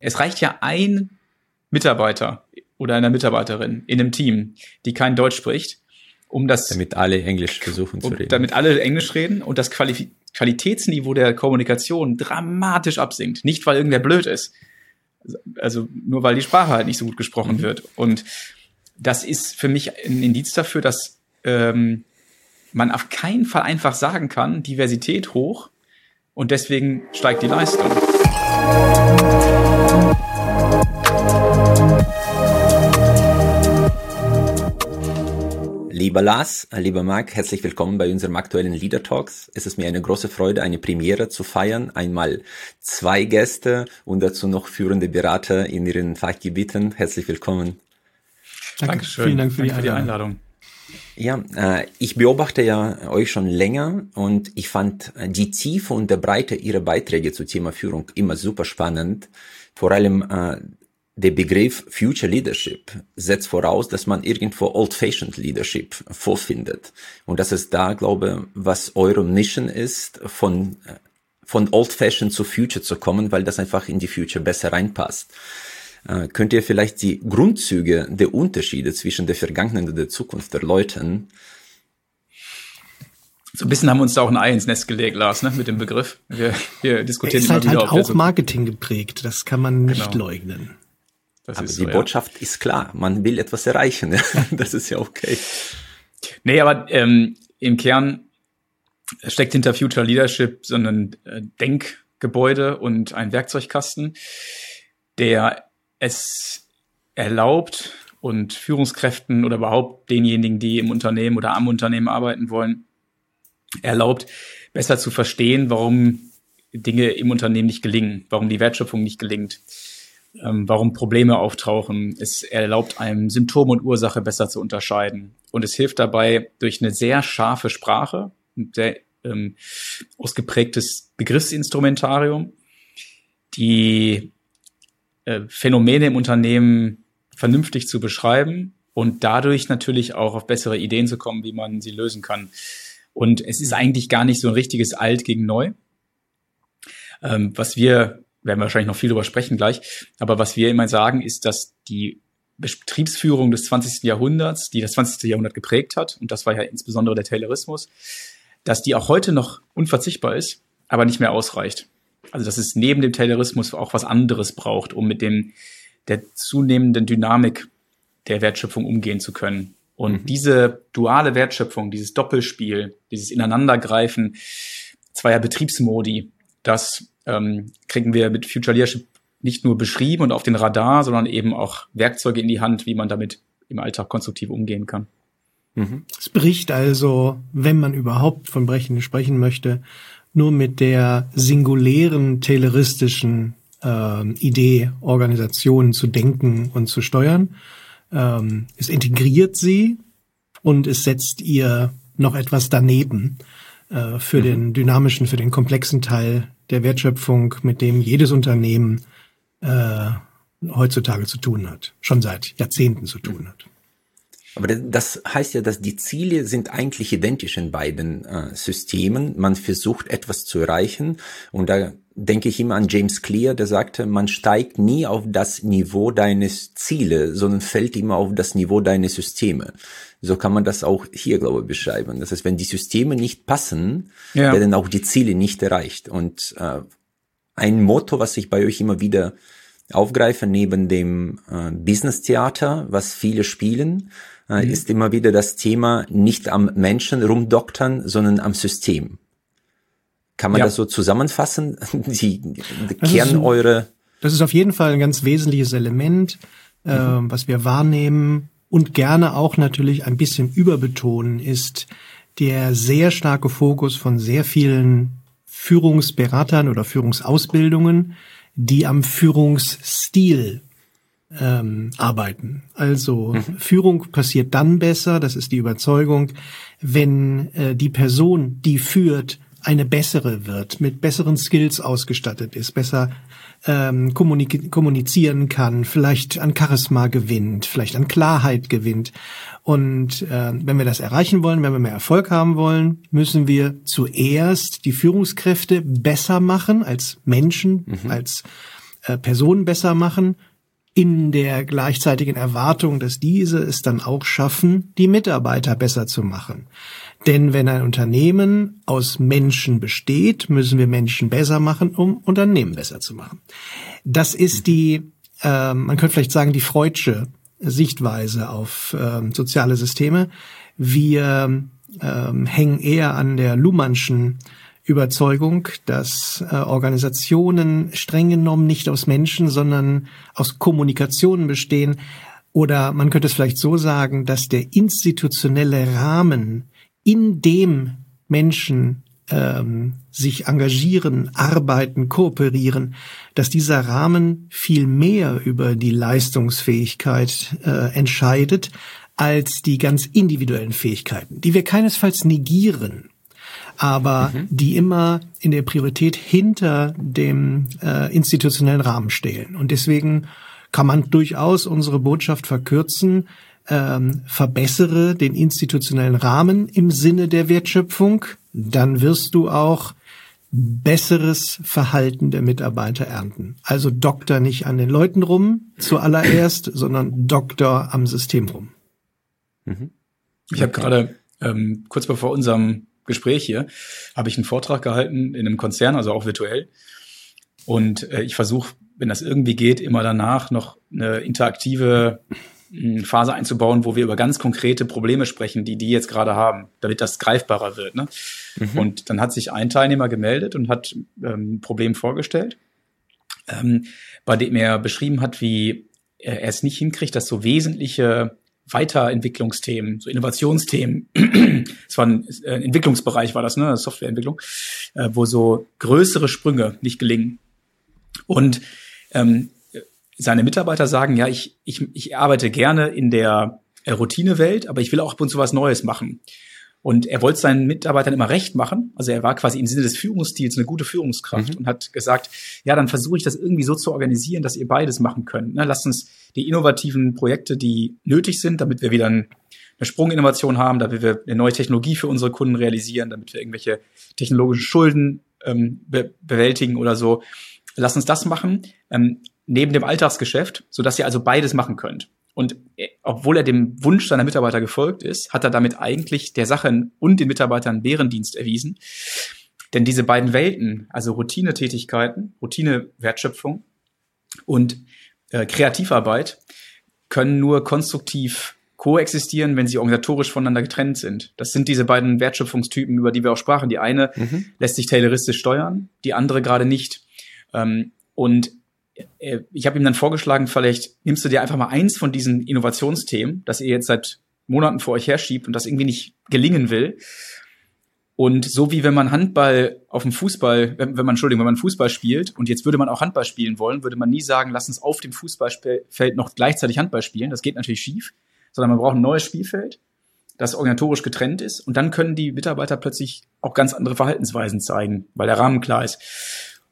Es reicht ja ein Mitarbeiter oder eine Mitarbeiterin in einem Team, die kein Deutsch spricht, um das. Damit alle Englisch versuchen um, zu reden. Damit alle Englisch reden und das Qualif Qualitätsniveau der Kommunikation dramatisch absinkt. Nicht, weil irgendwer blöd ist. Also nur weil die Sprache halt nicht so gut gesprochen mhm. wird. Und das ist für mich ein Indiz dafür, dass ähm, man auf keinen Fall einfach sagen kann, Diversität hoch und deswegen steigt die Leistung. Lieber Lars, lieber Marc, herzlich willkommen bei unserem aktuellen Leader Talks. Es ist mir eine große Freude, eine Premiere zu feiern. Einmal zwei Gäste und dazu noch führende Berater in ihren Fachgebieten. Herzlich willkommen. Danke, Dankeschön. Vielen Dank für, Danke die, für die Einladung. Ja, äh, ich beobachte ja euch schon länger und ich fand die Tiefe und der Breite ihrer Beiträge zu Thema Führung immer super spannend. Vor allem äh, der Begriff Future Leadership setzt voraus, dass man irgendwo Old-Fashioned Leadership vorfindet. Und das ist da, glaube was eure Mission ist, von, von Old-Fashioned zu Future zu kommen, weil das einfach in die Future besser reinpasst. Äh, könnt ihr vielleicht die Grundzüge der Unterschiede zwischen der Vergangenheit und der Zukunft erläutern? So ein bisschen haben wir uns da auch ein Ei ins Nest gelegt, Lars, ne, mit dem Begriff. Wir, wir diskutieren ist immer halt wieder. Halt auch Marketing geprägt, das kann man nicht genau. leugnen. Das aber die so, Botschaft ja. ist klar, man will etwas erreichen. das ist ja okay. Nee, aber ähm, im Kern steckt hinter Future Leadership so ein äh, Denkgebäude und ein Werkzeugkasten, der es erlaubt und Führungskräften oder überhaupt denjenigen, die im Unternehmen oder am Unternehmen arbeiten wollen, erlaubt, besser zu verstehen, warum Dinge im Unternehmen nicht gelingen, warum die Wertschöpfung nicht gelingt ähm, warum Probleme auftauchen. Es erlaubt einem Symptom und Ursache besser zu unterscheiden. Und es hilft dabei durch eine sehr scharfe Sprache, ein sehr ähm, ausgeprägtes Begriffsinstrumentarium, die äh, Phänomene im Unternehmen vernünftig zu beschreiben und dadurch natürlich auch auf bessere Ideen zu kommen, wie man sie lösen kann. Und es ist eigentlich gar nicht so ein richtiges Alt gegen Neu. Ähm, was wir werden wir wahrscheinlich noch viel drüber sprechen gleich. Aber was wir immer sagen, ist, dass die Betriebsführung des 20. Jahrhunderts, die das 20. Jahrhundert geprägt hat, und das war ja insbesondere der Taylorismus, dass die auch heute noch unverzichtbar ist, aber nicht mehr ausreicht. Also dass es neben dem Taylorismus auch was anderes braucht, um mit dem der zunehmenden Dynamik der Wertschöpfung umgehen zu können. Und mhm. diese duale Wertschöpfung, dieses Doppelspiel, dieses Ineinandergreifen zweier Betriebsmodi, das ähm, kriegen wir mit Future Leadership nicht nur beschrieben und auf den Radar, sondern eben auch Werkzeuge in die Hand, wie man damit im Alltag konstruktiv umgehen kann. Mhm. Es bricht also, wenn man überhaupt von Brechen sprechen möchte, nur mit der singulären tayloristischen äh, Idee, Organisationen zu denken und zu steuern. Ähm, es integriert sie und es setzt ihr noch etwas daneben äh, für mhm. den dynamischen, für den komplexen Teil der Wertschöpfung, mit dem jedes Unternehmen äh, heutzutage zu tun hat, schon seit Jahrzehnten zu tun hat. Aber das heißt ja, dass die Ziele sind eigentlich identisch in beiden äh, Systemen. Man versucht etwas zu erreichen und da denke ich immer an James Clear, der sagte, man steigt nie auf das Niveau deines Ziele, sondern fällt immer auf das Niveau deines Systeme. So kann man das auch hier, glaube ich, beschreiben. Das heißt, wenn die Systeme nicht passen, ja. werden auch die Ziele nicht erreicht. Und äh, ein Motto, was ich bei euch immer wieder aufgreife, neben dem äh, Business-Theater, was viele spielen, äh, mhm. ist immer wieder das Thema nicht am Menschen rumdoktern, sondern am System. Kann man ja. das so zusammenfassen? Die, die Kern ist, eure. Das ist auf jeden Fall ein ganz wesentliches Element, äh, mhm. was wir wahrnehmen und gerne auch natürlich ein bisschen überbetonen, ist der sehr starke Fokus von sehr vielen Führungsberatern oder Führungsausbildungen, die am Führungsstil ähm, arbeiten. Also mhm. Führung passiert dann besser, das ist die Überzeugung, wenn äh, die Person, die führt, eine bessere wird, mit besseren Skills ausgestattet ist, besser ähm, kommunizieren kann, vielleicht an Charisma gewinnt, vielleicht an Klarheit gewinnt. Und äh, wenn wir das erreichen wollen, wenn wir mehr Erfolg haben wollen, müssen wir zuerst die Führungskräfte besser machen als Menschen, mhm. als äh, Personen besser machen, in der gleichzeitigen Erwartung, dass diese es dann auch schaffen, die Mitarbeiter besser zu machen. Denn wenn ein Unternehmen aus Menschen besteht, müssen wir Menschen besser machen, um Unternehmen besser zu machen. Das ist die, äh, man könnte vielleicht sagen, die Freudsche Sichtweise auf äh, soziale Systeme. Wir äh, hängen eher an der Luhmannschen Überzeugung, dass äh, Organisationen streng genommen nicht aus Menschen, sondern aus Kommunikationen bestehen. Oder man könnte es vielleicht so sagen, dass der institutionelle Rahmen, in dem Menschen ähm, sich engagieren, arbeiten, kooperieren, dass dieser Rahmen viel mehr über die Leistungsfähigkeit äh, entscheidet als die ganz individuellen Fähigkeiten, die wir keinesfalls negieren, aber mhm. die immer in der Priorität hinter dem äh, institutionellen Rahmen stehen. Und deswegen kann man durchaus unsere Botschaft verkürzen, ähm, verbessere den institutionellen Rahmen im Sinne der Wertschöpfung, dann wirst du auch besseres Verhalten der Mitarbeiter ernten. Also Doktor nicht an den Leuten rum zuallererst, sondern Doktor am System rum. Mhm. Ich habe gerade ähm, kurz bevor unserem Gespräch hier habe ich einen Vortrag gehalten in einem Konzern, also auch virtuell. Und äh, ich versuche, wenn das irgendwie geht, immer danach noch eine interaktive Phase einzubauen, wo wir über ganz konkrete Probleme sprechen, die die jetzt gerade haben, damit das greifbarer wird. Ne? Mhm. Und dann hat sich ein Teilnehmer gemeldet und hat ähm, ein Problem vorgestellt, ähm, bei dem er beschrieben hat, wie er es nicht hinkriegt, dass so wesentliche Weiterentwicklungsthemen, so Innovationsthemen, es war ein, äh, ein Entwicklungsbereich war das, ne, Softwareentwicklung, äh, wo so größere Sprünge nicht gelingen. Und ähm, seine Mitarbeiter sagen, ja, ich, ich, ich arbeite gerne in der äh, Routinewelt, aber ich will auch ab und zu was Neues machen. Und er wollte seinen Mitarbeitern immer recht machen. Also er war quasi im Sinne des Führungsstils eine gute Führungskraft mhm. und hat gesagt, ja, dann versuche ich das irgendwie so zu organisieren, dass ihr beides machen könnt. Ne? Lasst uns die innovativen Projekte, die nötig sind, damit wir wieder eine Sprunginnovation haben, damit wir eine neue Technologie für unsere Kunden realisieren, damit wir irgendwelche technologischen Schulden ähm, be bewältigen oder so. Lasst uns das machen. Ähm, neben dem Alltagsgeschäft, so dass ihr also beides machen könnt. Und äh, obwohl er dem Wunsch seiner Mitarbeiter gefolgt ist, hat er damit eigentlich der Sache und den Mitarbeitern Bärendienst erwiesen. Denn diese beiden Welten, also Routinetätigkeiten, Routinewertschöpfung und äh, Kreativarbeit, können nur konstruktiv koexistieren, wenn sie organisatorisch voneinander getrennt sind. Das sind diese beiden Wertschöpfungstypen, über die wir auch sprachen. Die eine mhm. lässt sich tayloristisch steuern, die andere gerade nicht. Ähm, und ich habe ihm dann vorgeschlagen, vielleicht nimmst du dir einfach mal eins von diesen Innovationsthemen, das ihr jetzt seit Monaten vor euch herschiebt und das irgendwie nicht gelingen will. Und so wie wenn man Handball auf dem Fußball, wenn, wenn man, Entschuldigung, wenn man Fußball spielt und jetzt würde man auch Handball spielen wollen, würde man nie sagen, lass uns auf dem Fußballfeld noch gleichzeitig Handball spielen. Das geht natürlich schief, sondern man braucht ein neues Spielfeld, das organisatorisch getrennt ist und dann können die Mitarbeiter plötzlich auch ganz andere Verhaltensweisen zeigen, weil der Rahmen klar ist.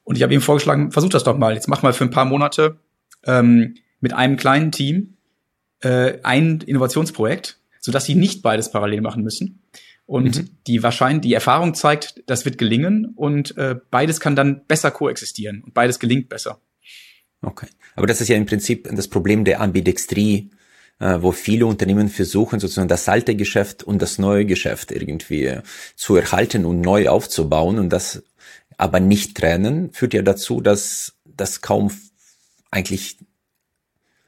Und ich habe ihm vorgeschlagen, versuch das doch mal. Jetzt mach mal für ein paar Monate ähm, mit einem kleinen Team äh, ein Innovationsprojekt, sodass sie nicht beides parallel machen müssen. Und mhm. die wahrscheinlich, die Erfahrung zeigt, das wird gelingen und äh, beides kann dann besser koexistieren und beides gelingt besser. Okay. Aber das ist ja im Prinzip das Problem der Ambidextrie, äh, wo viele Unternehmen versuchen, sozusagen das alte Geschäft und das neue Geschäft irgendwie zu erhalten und neu aufzubauen. Und das aber nicht trennen führt ja dazu, dass das kaum eigentlich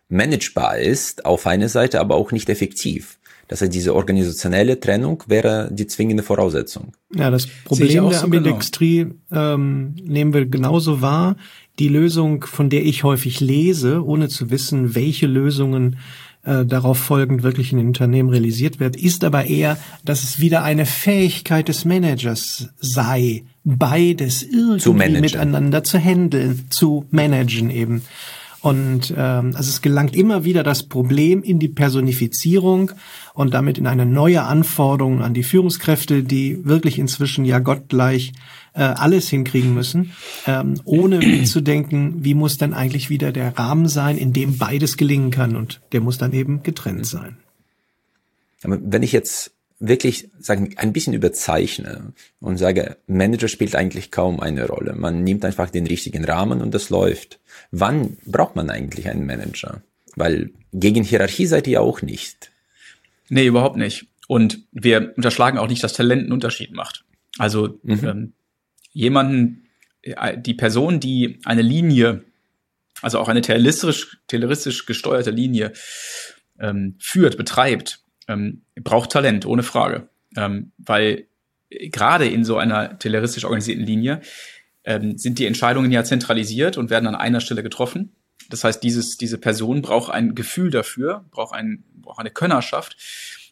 managebar ist auf einer Seite, aber auch nicht effektiv. Das heißt, diese organisationelle Trennung wäre die zwingende Voraussetzung. Ja, das Problem der so. Ambidextrie genau. ähm, nehmen wir genauso wahr. Die Lösung, von der ich häufig lese, ohne zu wissen, welche Lösungen äh, darauf folgend wirklich in den Unternehmen realisiert wird, ist aber eher, dass es wieder eine Fähigkeit des Managers sei, beides irgendwie miteinander zu handeln, zu managen eben. Und ähm, also es gelangt immer wieder das Problem in die Personifizierung und damit in eine neue Anforderung an die Führungskräfte, die wirklich inzwischen ja gottgleich äh, alles hinkriegen müssen, ähm, ohne mitzudenken, wie muss dann eigentlich wieder der Rahmen sein, in dem beides gelingen kann und der muss dann eben getrennt sein. Aber wenn ich jetzt wirklich sagen ein bisschen überzeichne und sage, Manager spielt eigentlich kaum eine Rolle. Man nimmt einfach den richtigen Rahmen und das läuft. Wann braucht man eigentlich einen Manager? Weil gegen Hierarchie seid ihr auch nicht. Nee, überhaupt nicht. Und wir unterschlagen auch nicht, dass Talent einen Unterschied macht. Also mhm. ähm, jemanden, äh, die Person, die eine Linie, also auch eine tayloristisch, tayloristisch gesteuerte Linie ähm, führt, betreibt, ähm, braucht Talent, ohne Frage. Ähm, weil gerade in so einer tayloristisch organisierten Linie ähm, sind die Entscheidungen ja zentralisiert und werden an einer Stelle getroffen. Das heißt, dieses, diese Person braucht ein Gefühl dafür, braucht, ein, braucht eine Könnerschaft,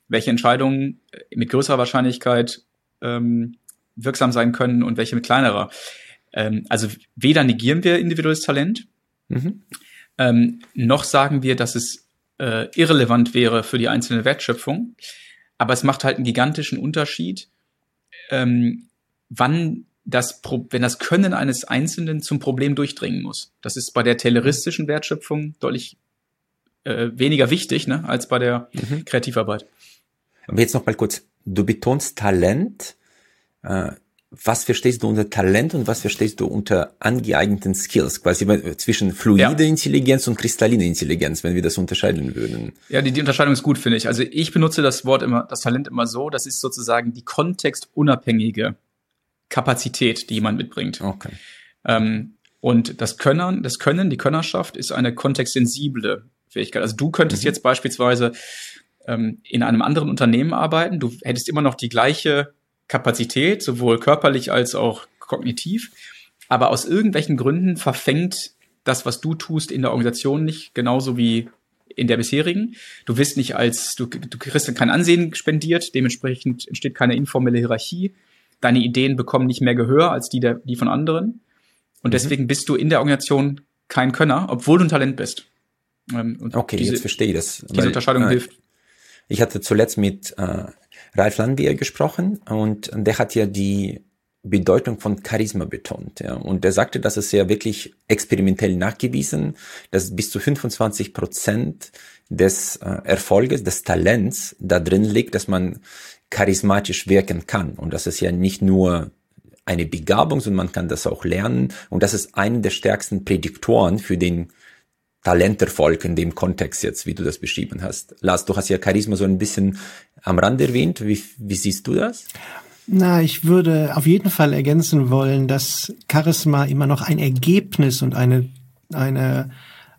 welche Entscheidungen mit größerer Wahrscheinlichkeit ähm, wirksam sein können und welche mit kleinerer. Ähm, also weder negieren wir individuelles Talent, mhm. ähm, noch sagen wir, dass es äh, irrelevant wäre für die einzelne Wertschöpfung. Aber es macht halt einen gigantischen Unterschied, ähm, wann das, Pro wenn das Können eines Einzelnen zum Problem durchdringen muss. Das ist bei der tayloristischen Wertschöpfung deutlich äh, weniger wichtig ne, als bei der mhm. Kreativarbeit. Aber jetzt noch mal kurz, du betonst Talent. Äh, was verstehst du unter Talent und was verstehst du unter angeeigneten Skills? Quasi zwischen fluide ja. Intelligenz und kristalline Intelligenz, wenn wir das unterscheiden würden. Ja, die, die Unterscheidung ist gut, finde ich. Also ich benutze das Wort immer, das Talent immer so, das ist sozusagen die kontextunabhängige Kapazität, die jemand mitbringt. Okay. Ähm, und das Können, das Können, die Könnerschaft ist eine kontextsensible Fähigkeit. Also du könntest mhm. jetzt beispielsweise ähm, in einem anderen Unternehmen arbeiten. Du hättest immer noch die gleiche Kapazität, sowohl körperlich als auch kognitiv. Aber aus irgendwelchen Gründen verfängt das, was du tust, in der Organisation nicht, genauso wie in der bisherigen. Du wirst nicht als, du, du kriegst kein Ansehen spendiert, dementsprechend entsteht keine informelle Hierarchie. Deine Ideen bekommen nicht mehr Gehör als die, der, die von anderen. Und mhm. deswegen bist du in der Organisation kein Könner, obwohl du ein Talent bist. Ähm, okay, diese, jetzt verstehe ich das. Diese weil, Unterscheidung äh, hilft. Ich hatte zuletzt mit äh, Ralf Landwehr gesprochen und der hat ja die Bedeutung von Charisma betont. Ja. Und der sagte, dass es ja wirklich experimentell nachgewiesen, dass bis zu 25 Prozent des äh, Erfolges, des Talents da drin liegt, dass man charismatisch wirken kann. Und das ist ja nicht nur eine Begabung, sondern man kann das auch lernen. Und das ist einer der stärksten Prädiktoren für den Talenterfolg in dem Kontext jetzt, wie du das beschrieben hast. Lars, du hast ja Charisma so ein bisschen am Rand erwähnt. Wie, wie siehst du das? Na, ich würde auf jeden Fall ergänzen wollen, dass Charisma immer noch ein Ergebnis und eine, eine,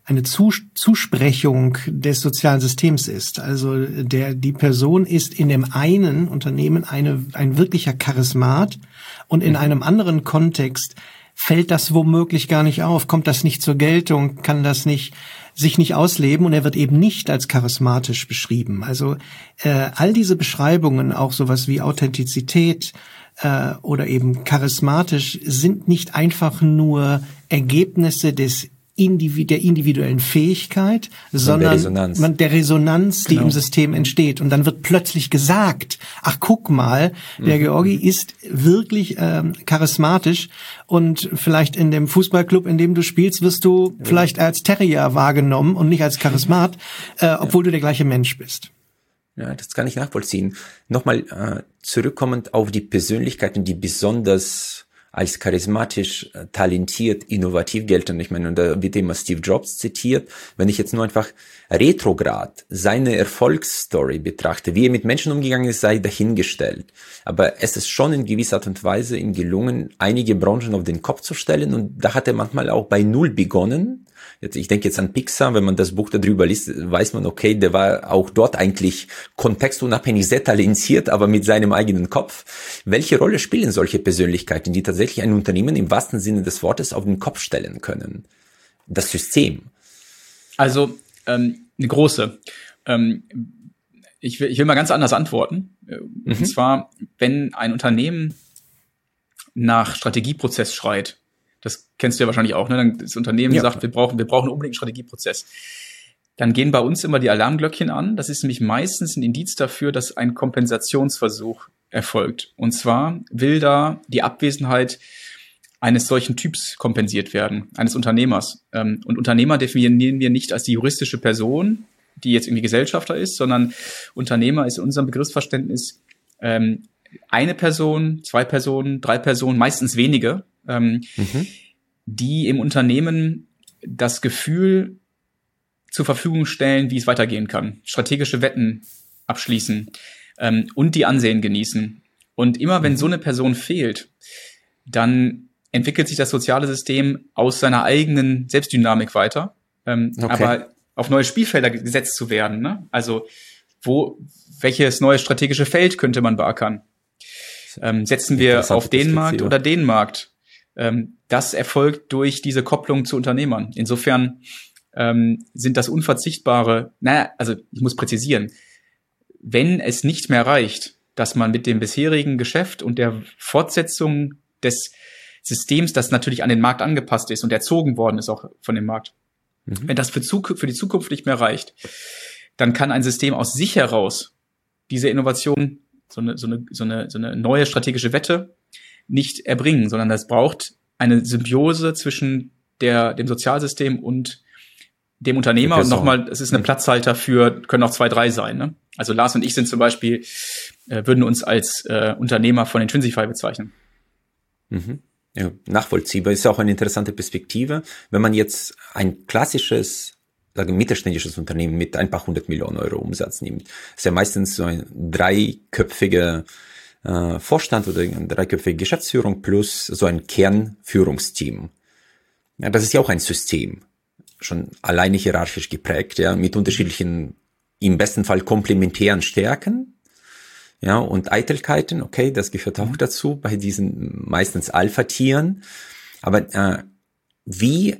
eine Zus Zusprechung des sozialen Systems ist. Also der, die Person ist in dem einen Unternehmen eine, ein wirklicher Charismat und in mhm. einem anderen Kontext fällt das womöglich gar nicht auf, kommt das nicht zur Geltung, kann das nicht sich nicht ausleben? Und er wird eben nicht als charismatisch beschrieben. Also äh, all diese Beschreibungen, auch sowas wie Authentizität äh, oder eben charismatisch, sind nicht einfach nur Ergebnisse des der individuellen Fähigkeit, sondern der Resonanz, man, der Resonanz die genau. im System entsteht. Und dann wird plötzlich gesagt, ach guck mal, der mhm. Georgi ist wirklich ähm, charismatisch und vielleicht in dem Fußballclub, in dem du spielst, wirst du ja. vielleicht als Terrier wahrgenommen und nicht als Charismat, äh, obwohl ja. du der gleiche Mensch bist. Ja, das kann ich nachvollziehen. Nochmal äh, zurückkommend auf die Persönlichkeiten, die besonders als charismatisch, äh, talentiert, innovativ gelten. Ich meine, da wird immer Steve Jobs zitiert. Wenn ich jetzt nur einfach retrograd seine Erfolgsstory betrachte, wie er mit Menschen umgegangen ist, sei dahingestellt. Aber es ist schon in gewisser Art und Weise ihm gelungen, einige Branchen auf den Kopf zu stellen. Und da hat er manchmal auch bei Null begonnen Jetzt, ich denke jetzt an Pixar, wenn man das Buch darüber liest, weiß man, okay, der war auch dort eigentlich kontextunabhängig sehr talentiert, aber mit seinem eigenen Kopf. Welche Rolle spielen solche Persönlichkeiten, die tatsächlich ein Unternehmen im wahrsten Sinne des Wortes auf den Kopf stellen können? Das System. Also ähm, eine große. Ähm, ich, will, ich will mal ganz anders antworten. Mhm. Und zwar, wenn ein Unternehmen nach Strategieprozess schreit, das kennst du ja wahrscheinlich auch, ne? Dann das Unternehmen ja. sagt, wir brauchen, wir brauchen unbedingt einen Strategieprozess. Dann gehen bei uns immer die Alarmglöckchen an. Das ist nämlich meistens ein Indiz dafür, dass ein Kompensationsversuch erfolgt. Und zwar will da die Abwesenheit eines solchen Typs kompensiert werden, eines Unternehmers. Ähm, und Unternehmer definieren wir nicht als die juristische Person, die jetzt irgendwie Gesellschafter ist, sondern Unternehmer ist in unserem Begriffsverständnis ähm, eine Person, zwei Personen, drei Personen, meistens wenige, ähm, mhm. die im Unternehmen das Gefühl zur Verfügung stellen, wie es weitergehen kann, strategische Wetten abschließen ähm, und die Ansehen genießen. Und immer wenn mhm. so eine Person fehlt, dann entwickelt sich das soziale System aus seiner eigenen Selbstdynamik weiter. Ähm, okay. Aber auf neue Spielfelder gesetzt zu werden. Ne? Also wo, welches neue strategische Feld könnte man beackern? Ähm, setzen wir auf den Markt oder den Markt? Ähm, das erfolgt durch diese Kopplung zu Unternehmern. Insofern ähm, sind das unverzichtbare, naja, also ich muss präzisieren, wenn es nicht mehr reicht, dass man mit dem bisherigen Geschäft und der Fortsetzung des Systems, das natürlich an den Markt angepasst ist und erzogen worden ist auch von dem Markt, mhm. wenn das für, für die Zukunft nicht mehr reicht, dann kann ein System aus sich heraus diese Innovation, so eine, so eine, so eine, so eine neue strategische Wette nicht erbringen, sondern das braucht eine Symbiose zwischen der, dem Sozialsystem und dem Unternehmer und nochmal, es ist ein Platzhalter für, können auch zwei, drei sein. Ne? Also Lars und ich sind zum Beispiel, äh, würden uns als äh, Unternehmer von Intrinsify bezeichnen. Mhm. Ja, nachvollziehbar ist auch eine interessante Perspektive. Wenn man jetzt ein klassisches sage, mittelständisches Unternehmen mit ein paar hundert Millionen Euro Umsatz nimmt, ist ja meistens so ein dreiköpfiger äh, Vorstand oder eine dreiköpfige Geschäftsführung plus so ein Kernführungsteam. Ja, das ist ja auch ein System, schon alleine hierarchisch geprägt, ja, mit unterschiedlichen, im besten Fall komplementären Stärken, ja, und Eitelkeiten, okay, das gehört auch dazu bei diesen meistens Alpha-Tieren. Aber äh, wie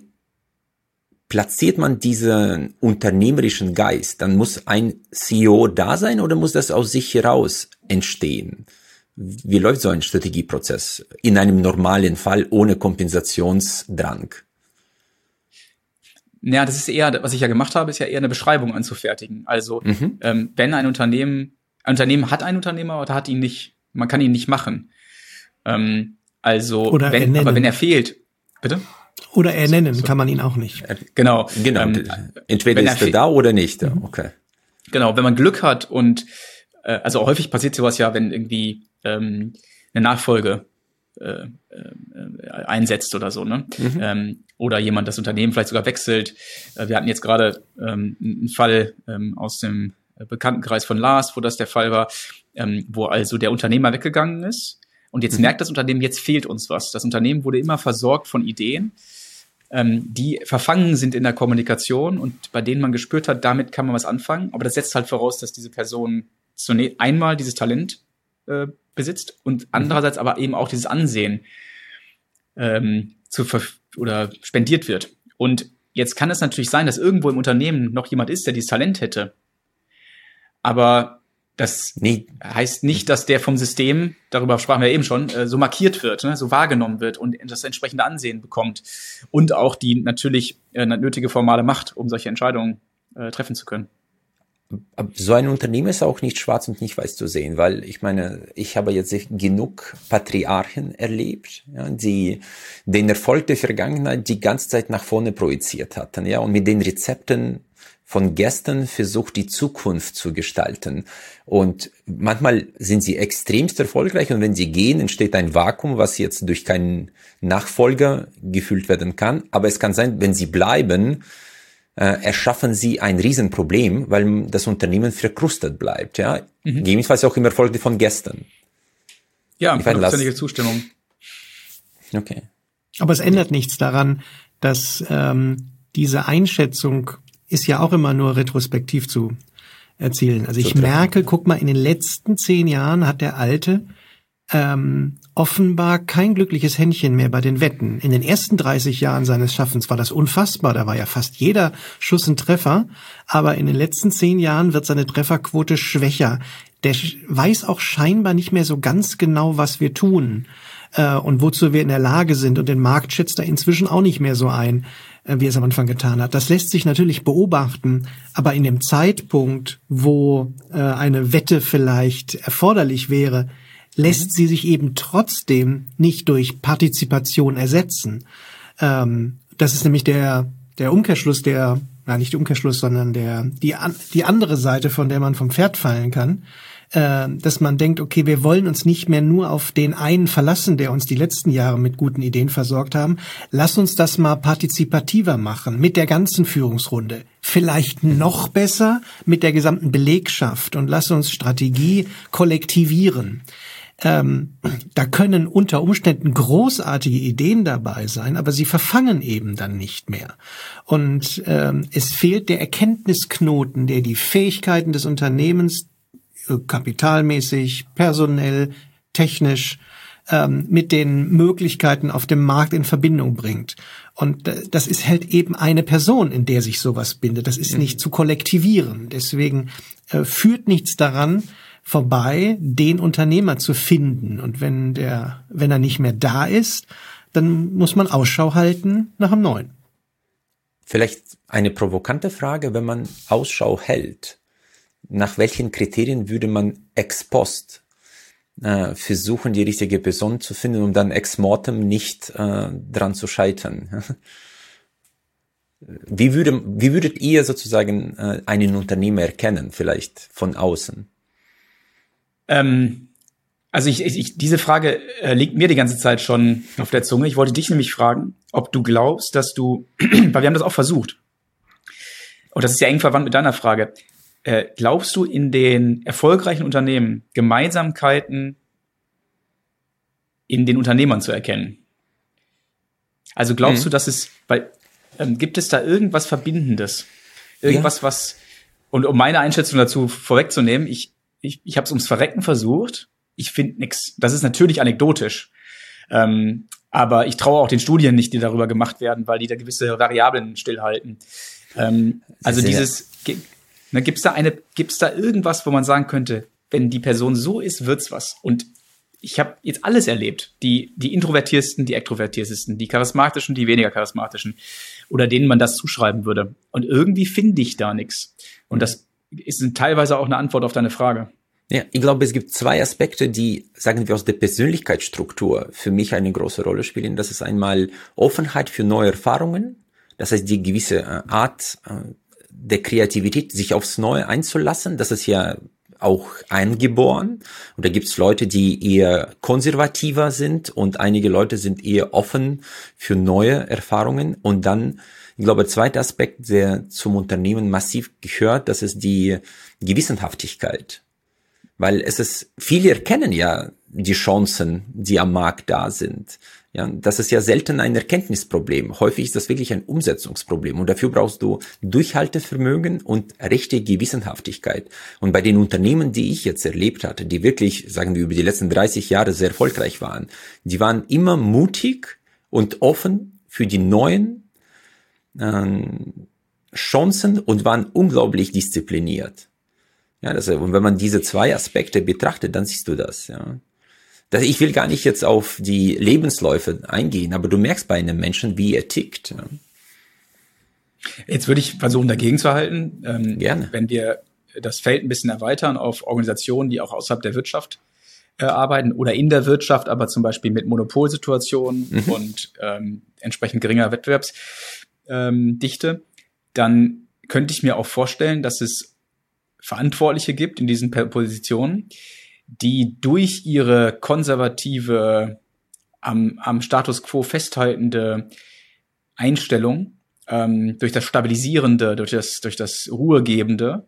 platziert man diesen unternehmerischen Geist? Dann muss ein CEO da sein oder muss das aus sich heraus entstehen? Wie läuft so ein Strategieprozess in einem normalen Fall ohne Kompensationsdrang? Ja, das ist eher, was ich ja gemacht habe, ist ja eher eine Beschreibung anzufertigen. Also, mhm. ähm, wenn ein Unternehmen, ein Unternehmen hat einen Unternehmer oder hat ihn nicht, man kann ihn nicht machen. Ähm, also, oder wenn, aber wenn er fehlt, bitte? Oder ernennen so, kann man ihn auch nicht. Genau. Genau. Ähm, Entweder ist er da oder nicht. Mhm. Okay. Genau. Wenn man Glück hat und äh, also häufig passiert sowas ja, wenn irgendwie ähm, eine Nachfolge äh, äh, einsetzt oder so, ne? Mhm. Ähm, oder jemand das Unternehmen vielleicht sogar wechselt. Äh, wir hatten jetzt gerade ähm, einen Fall ähm, aus dem Bekanntenkreis von Lars, wo das der Fall war, ähm, wo also der Unternehmer weggegangen ist und jetzt mhm. merkt das Unternehmen, jetzt fehlt uns was. Das Unternehmen wurde immer versorgt von Ideen, ähm, die verfangen sind in der Kommunikation und bei denen man gespürt hat, damit kann man was anfangen. Aber das setzt halt voraus, dass diese Person zunächst einmal dieses Talent äh, besitzt und mhm. andererseits aber eben auch dieses Ansehen ähm, zu oder spendiert wird. Und jetzt kann es natürlich sein, dass irgendwo im Unternehmen noch jemand ist, der dieses Talent hätte. Aber das nee. heißt nicht, dass der vom System, darüber sprachen wir eben schon, äh, so markiert wird, ne, so wahrgenommen wird und das entsprechende Ansehen bekommt und auch die natürlich äh, nötige formale Macht, um solche Entscheidungen äh, treffen zu können. So ein Unternehmen ist auch nicht schwarz und nicht weiß zu sehen, weil ich meine, ich habe jetzt genug Patriarchen erlebt, ja, die den Erfolg der Vergangenheit die ganze Zeit nach vorne projiziert hatten, ja, und mit den Rezepten von gestern versucht, die Zukunft zu gestalten. Und manchmal sind sie extremst erfolgreich und wenn sie gehen, entsteht ein Vakuum, was jetzt durch keinen Nachfolger gefüllt werden kann. Aber es kann sein, wenn sie bleiben, erschaffen sie ein Riesenproblem, weil das Unternehmen verkrustet bleibt. Ja? Mhm. Gegebenenfalls auch im Erfolg von gestern. Ja, hundertprozentige Zustimmung. Okay. Aber es ändert nichts daran, dass ähm, diese Einschätzung ist ja auch immer nur retrospektiv zu erzielen. Also ich merke, guck mal, in den letzten zehn Jahren hat der Alte ähm, offenbar kein glückliches Händchen mehr bei den Wetten. In den ersten 30 Jahren seines Schaffens war das unfassbar. Da war ja fast jeder Schuss ein Treffer. Aber in den letzten zehn Jahren wird seine Trefferquote schwächer. Der weiß auch scheinbar nicht mehr so ganz genau, was wir tun äh, und wozu wir in der Lage sind. Und den Markt schätzt er inzwischen auch nicht mehr so ein. Äh, wie es am Anfang getan hat. Das lässt sich natürlich beobachten, aber in dem Zeitpunkt, wo äh, eine Wette vielleicht erforderlich wäre, lässt mhm. sie sich eben trotzdem nicht durch Partizipation ersetzen. Ähm, das ist nämlich der, der Umkehrschluss, der, na nicht der Umkehrschluss, sondern der, die, die andere Seite, von der man vom Pferd fallen kann. äh, dass man denkt, okay, wir wollen uns nicht mehr nur auf den einen verlassen, der uns die letzten Jahre mit guten Ideen versorgt haben. Lass uns das mal partizipativer machen mit der ganzen Führungsrunde. Vielleicht noch besser mit der gesamten Belegschaft und lass uns Strategie kollektivieren ähm, da können unter Umständen großartige Ideen dabei sein, aber sie verfangen eben dann nicht mehr. Und ähm, es fehlt der Erkenntnisknoten, der die Fähigkeiten des Unternehmens äh, kapitalmäßig, personell, technisch ähm, mit den Möglichkeiten auf dem Markt in Verbindung bringt. Und äh, das ist halt eben eine Person, in der sich sowas bindet. Das ist mhm. nicht zu kollektivieren. Deswegen äh, führt nichts daran, vorbei, den Unternehmer zu finden. Und wenn der, wenn er nicht mehr da ist, dann muss man Ausschau halten nach einem neuen. Vielleicht eine provokante Frage, wenn man Ausschau hält. Nach welchen Kriterien würde man ex post äh, versuchen, die richtige Person zu finden, um dann ex mortem nicht äh, dran zu scheitern? wie, würde, wie würdet ihr sozusagen äh, einen Unternehmer erkennen, vielleicht von außen? Ähm, also ich, ich, diese Frage äh, liegt mir die ganze Zeit schon auf der Zunge. Ich wollte dich nämlich fragen, ob du glaubst, dass du, weil wir haben das auch versucht, und das ist ja eng verwandt mit deiner Frage, äh, glaubst du in den erfolgreichen Unternehmen Gemeinsamkeiten in den Unternehmern zu erkennen? Also glaubst mhm. du, dass es, weil ähm, gibt es da irgendwas Verbindendes? Irgendwas, ja. was, und um meine Einschätzung dazu vorwegzunehmen, ich ich, ich habe es ums Verrecken versucht. Ich finde nix. Das ist natürlich anekdotisch. Ähm, aber ich traue auch den Studien nicht, die darüber gemacht werden, weil die da gewisse Variablen stillhalten. Ähm, also dieses, ne, gibt's da eine, gibt's da irgendwas, wo man sagen könnte, wenn die Person so ist, wird's was. Und ich habe jetzt alles erlebt. Die, die introvertiersten, die extrovertiertesten, die charismatischen, die weniger charismatischen. Oder denen man das zuschreiben würde. Und irgendwie finde ich da nichts. Und das ist teilweise auch eine Antwort auf deine Frage. Ja, ich glaube, es gibt zwei Aspekte, die, sagen wir, aus der Persönlichkeitsstruktur für mich eine große Rolle spielen. Das ist einmal Offenheit für neue Erfahrungen. Das heißt, die gewisse äh, Art äh, der Kreativität, sich aufs Neue einzulassen. Das ist ja auch eingeboren. Und da gibt's Leute, die eher konservativer sind und einige Leute sind eher offen für neue Erfahrungen. Und dann ich glaube, der zweite Aspekt, der zum Unternehmen massiv gehört, das ist die Gewissenhaftigkeit. Weil es ist, viele erkennen ja die Chancen, die am Markt da sind. Ja, das ist ja selten ein Erkenntnisproblem. Häufig ist das wirklich ein Umsetzungsproblem. Und dafür brauchst du Durchhaltevermögen und rechte Gewissenhaftigkeit. Und bei den Unternehmen, die ich jetzt erlebt hatte, die wirklich, sagen wir, über die letzten 30 Jahre sehr erfolgreich waren, die waren immer mutig und offen für die neuen ähm, Chancen und waren unglaublich diszipliniert. Ja, das, und wenn man diese zwei Aspekte betrachtet, dann siehst du das, ja. Das, ich will gar nicht jetzt auf die Lebensläufe eingehen, aber du merkst bei einem Menschen, wie er tickt. Jetzt würde ich versuchen, dagegen zu halten. Ähm, Gerne. Wenn wir das Feld ein bisschen erweitern auf Organisationen, die auch außerhalb der Wirtschaft äh, arbeiten oder in der Wirtschaft, aber zum Beispiel mit Monopolsituationen mhm. und ähm, entsprechend geringer Wettbewerbs ähm, dann könnte ich mir auch vorstellen, dass es Verantwortliche gibt in diesen Positionen, die durch ihre konservative, am, am Status quo festhaltende Einstellung, ähm, durch das Stabilisierende, durch das, durch das Ruhegebende,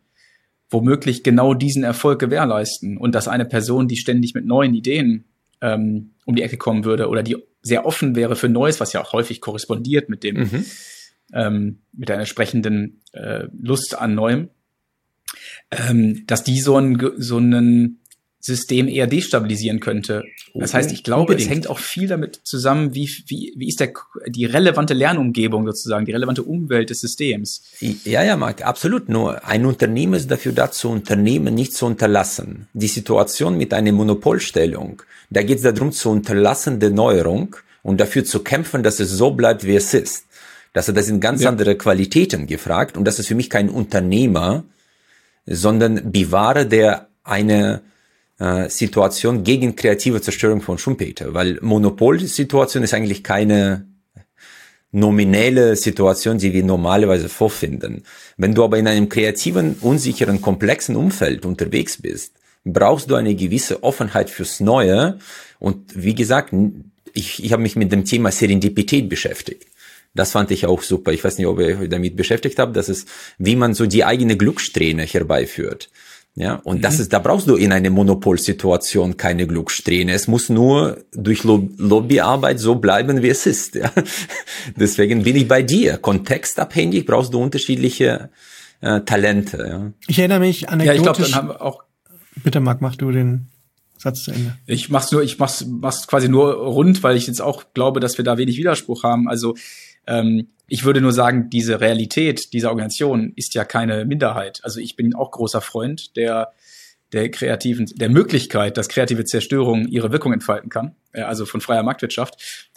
womöglich genau diesen Erfolg gewährleisten. Und dass eine Person, die ständig mit neuen Ideen ähm, um die Ecke kommen würde oder die sehr offen wäre für Neues, was ja auch häufig korrespondiert mit dem, mhm ähm, mit der entsprechenden äh, Lust an Neuem, ähm, dass die so ein so einen System eher destabilisieren könnte. Das heißt, ich glaube, Unbedingt. es hängt auch viel damit zusammen, wie, wie, wie ist der, die relevante Lernumgebung sozusagen, die relevante Umwelt des Systems. Ja, ja, Marc, absolut. Nur ein Unternehmen ist dafür da, zu Unternehmen nicht zu unterlassen. Die Situation mit einer Monopolstellung, da geht es darum, zu unterlassen der Neuerung und dafür zu kämpfen, dass es so bleibt, wie es ist. Das, das sind ganz ja. andere Qualitäten gefragt und das ist für mich kein Unternehmer, sondern Bewahrer, der eine äh, Situation gegen kreative Zerstörung von Schumpeter, weil Monopolsituation ist eigentlich keine nominelle Situation, die wir normalerweise vorfinden. Wenn du aber in einem kreativen, unsicheren, komplexen Umfeld unterwegs bist, brauchst du eine gewisse Offenheit fürs Neue. Und wie gesagt, ich, ich habe mich mit dem Thema Serendipität beschäftigt. Das fand ich auch super. Ich weiß nicht, ob ihr euch damit beschäftigt habt. Das ist, wie man so die eigene Glückssträhne herbeiführt. Ja, und mhm. das ist, da brauchst du in einer Monopolsituation keine Glückssträhne. Es muss nur durch Lobbyarbeit so bleiben, wie es ist. Ja. Deswegen bin ich bei dir. Kontextabhängig brauchst du unterschiedliche äh, Talente. Ja. Ich erinnere mich anekdotisch. Ja, ich glaube, dann haben wir auch. Bitte, Marc, mach du den Satz zu Ende. Ich mach's nur, ich mach's, mach's quasi nur rund, weil ich jetzt auch glaube, dass wir da wenig Widerspruch haben. Also ähm, ich würde nur sagen, diese Realität dieser Organisation ist ja keine Minderheit. Also ich bin auch großer Freund der der kreativen, der Möglichkeit, dass kreative Zerstörung ihre Wirkung entfalten kann, äh, also von freier Marktwirtschaft.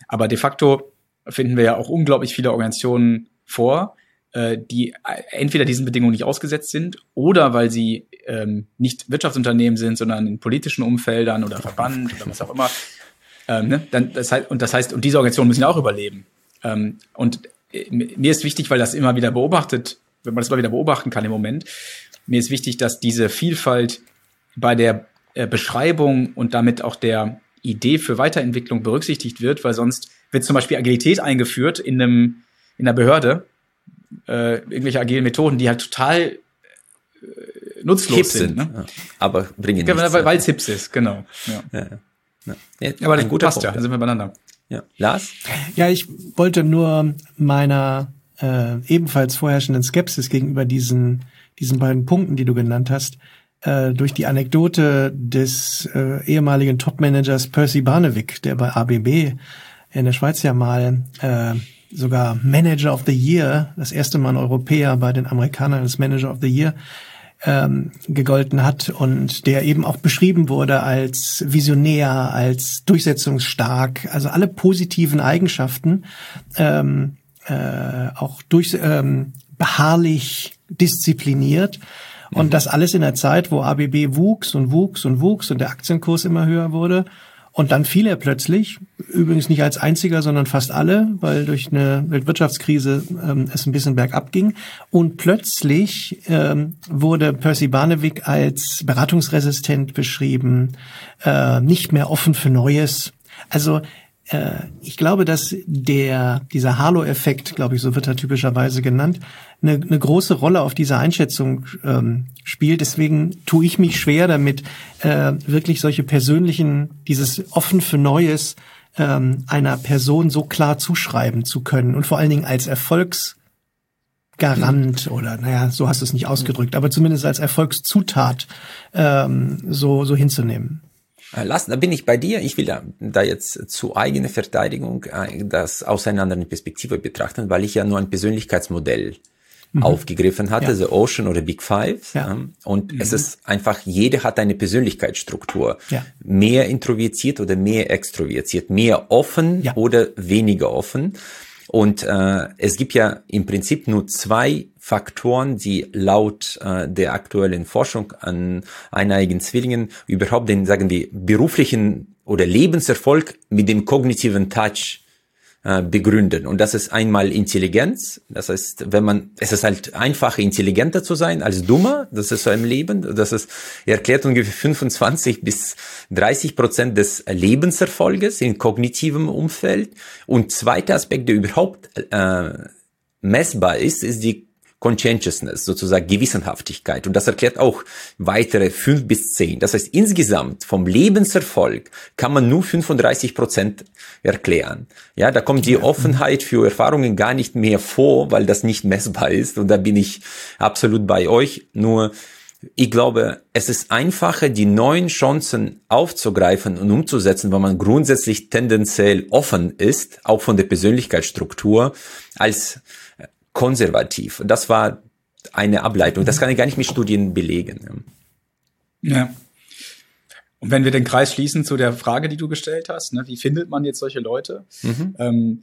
Aber de facto finden wir ja auch unglaublich viele Organisationen vor, äh, die entweder diesen Bedingungen nicht ausgesetzt sind oder weil sie ähm, nicht Wirtschaftsunternehmen sind, sondern in politischen Umfeldern oder Verband oder was auch immer. Ähm, ne? Dann, das heißt, und das heißt, und diese Organisationen müssen ja auch überleben. Ähm, und äh, mir ist wichtig, weil das immer wieder beobachtet, wenn man das immer wieder beobachten kann im Moment, mir ist wichtig, dass diese Vielfalt bei der äh, Beschreibung und damit auch der Idee für Weiterentwicklung berücksichtigt wird, weil sonst wird zum Beispiel Agilität eingeführt in einem in einer Behörde, äh, irgendwelche agilen Methoden, die halt total äh, nutzlos Hip sind, ne? ja, aber bringen nichts. Weil es Hips ist, genau. Ja. Ja, ja. ja. aber das passt Punkt, ja, dann sind wir beieinander. Ja. Lars? Ja, ich wollte nur meiner äh, ebenfalls vorherrschenden Skepsis gegenüber diesen, diesen beiden Punkten, die du genannt hast, äh, durch die Anekdote des äh, ehemaligen Topmanagers Percy Barnevik, der bei ABB in der Schweiz ja mal äh, sogar Manager of the Year, das erste Mal ein Europäer bei den Amerikanern als Manager of the Year ähm, gegolten hat und der eben auch beschrieben wurde als visionär, als durchsetzungsstark, also alle positiven Eigenschaften, ähm, äh, auch durch ähm, beharrlich, diszipliniert. Und mhm. das alles in der Zeit, wo ABB wuchs und wuchs und wuchs und der Aktienkurs immer höher wurde und dann fiel er plötzlich, übrigens nicht als einziger, sondern fast alle, weil durch eine Weltwirtschaftskrise ähm, es ein bisschen bergab ging. Und plötzlich ähm, wurde Percy Barnevik als beratungsresistent beschrieben, äh, nicht mehr offen für Neues. Also ich glaube, dass der, dieser Halo-Effekt, glaube ich, so wird er typischerweise genannt, eine, eine große Rolle auf diese Einschätzung ähm, spielt. Deswegen tue ich mich schwer damit, äh, wirklich solche persönlichen, dieses offen für Neues ähm, einer Person so klar zuschreiben zu können und vor allen Dingen als Erfolgsgarant oder naja, so hast du es nicht ausgedrückt, aber zumindest als Erfolgszutat ähm, so, so hinzunehmen. Äh, lass, da bin ich bei dir. Ich will da, da jetzt zu eigener Verteidigung äh, das aus einer anderen Perspektive betrachten, weil ich ja nur ein Persönlichkeitsmodell mhm. aufgegriffen hatte, ja. The Ocean oder Big Five. Ja. Und mhm. es ist einfach, jeder hat eine Persönlichkeitsstruktur. Ja. Mehr introvertiert oder mehr extrovertiert, mehr offen oder weniger offen. Und äh, es gibt ja im Prinzip nur zwei Faktoren, die laut äh, der aktuellen Forschung an einigen Zwillingen überhaupt den, sagen wir, beruflichen oder Lebenserfolg mit dem kognitiven Touch äh, begründen. Und das ist einmal Intelligenz. Das heißt, wenn man, es ist halt einfacher, intelligenter zu sein als dummer. Das ist so im Leben. Das ist, erklärt ungefähr 25 bis 30 Prozent des Lebenserfolges in kognitivem Umfeld. Und zweiter Aspekt, der überhaupt äh, messbar ist, ist die Conscientiousness, sozusagen Gewissenhaftigkeit. Und das erklärt auch weitere fünf bis zehn. Das heißt, insgesamt vom Lebenserfolg kann man nur 35 Prozent erklären. Ja, da kommt die Offenheit für Erfahrungen gar nicht mehr vor, weil das nicht messbar ist. Und da bin ich absolut bei euch. Nur, ich glaube, es ist einfacher, die neuen Chancen aufzugreifen und umzusetzen, wenn man grundsätzlich tendenziell offen ist, auch von der Persönlichkeitsstruktur, als konservativ. Das war eine Ableitung. Das kann ich gar nicht mit Studien belegen. Ja. Und wenn wir den Kreis schließen zu der Frage, die du gestellt hast, ne, wie findet man jetzt solche Leute? Mhm. Ähm,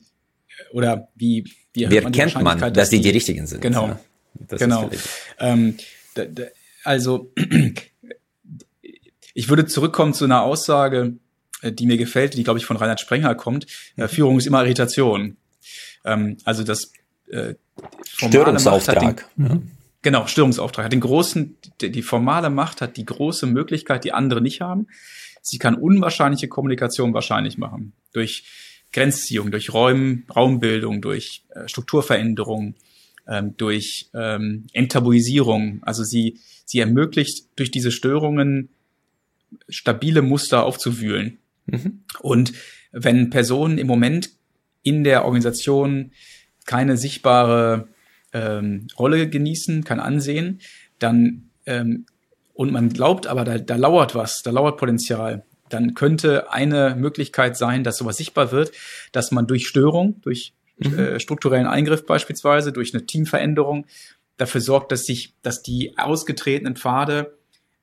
oder wie, wie Wer man kennt man, dass, dass die die richtigen sind? Genau. Ja, genau. Ähm, da, da, also ich würde zurückkommen zu einer Aussage, äh, die mir gefällt, die glaube ich von Reinhard Sprenger kommt. Mhm. Führung ist immer Irritation. Ähm, also das äh, Störungsauftrag. Den, mhm. Genau, Störungsauftrag. Hat den großen, die, die formale Macht hat die große Möglichkeit, die andere nicht haben. Sie kann unwahrscheinliche Kommunikation wahrscheinlich machen. Durch Grenzziehung, durch Räum, Raumbildung, durch äh, Strukturveränderung, ähm, durch ähm, Enttabuisierung. Also sie, sie ermöglicht durch diese Störungen stabile Muster aufzuwühlen. Mhm. Und wenn Personen im Moment in der Organisation keine sichtbare ähm, Rolle genießen, kein Ansehen, dann ähm, und man glaubt aber, da, da lauert was, da lauert Potenzial, dann könnte eine Möglichkeit sein, dass sowas sichtbar wird, dass man durch Störung, durch mhm. äh, strukturellen Eingriff beispielsweise, durch eine Teamveränderung dafür sorgt, dass sich, dass die ausgetretenen Pfade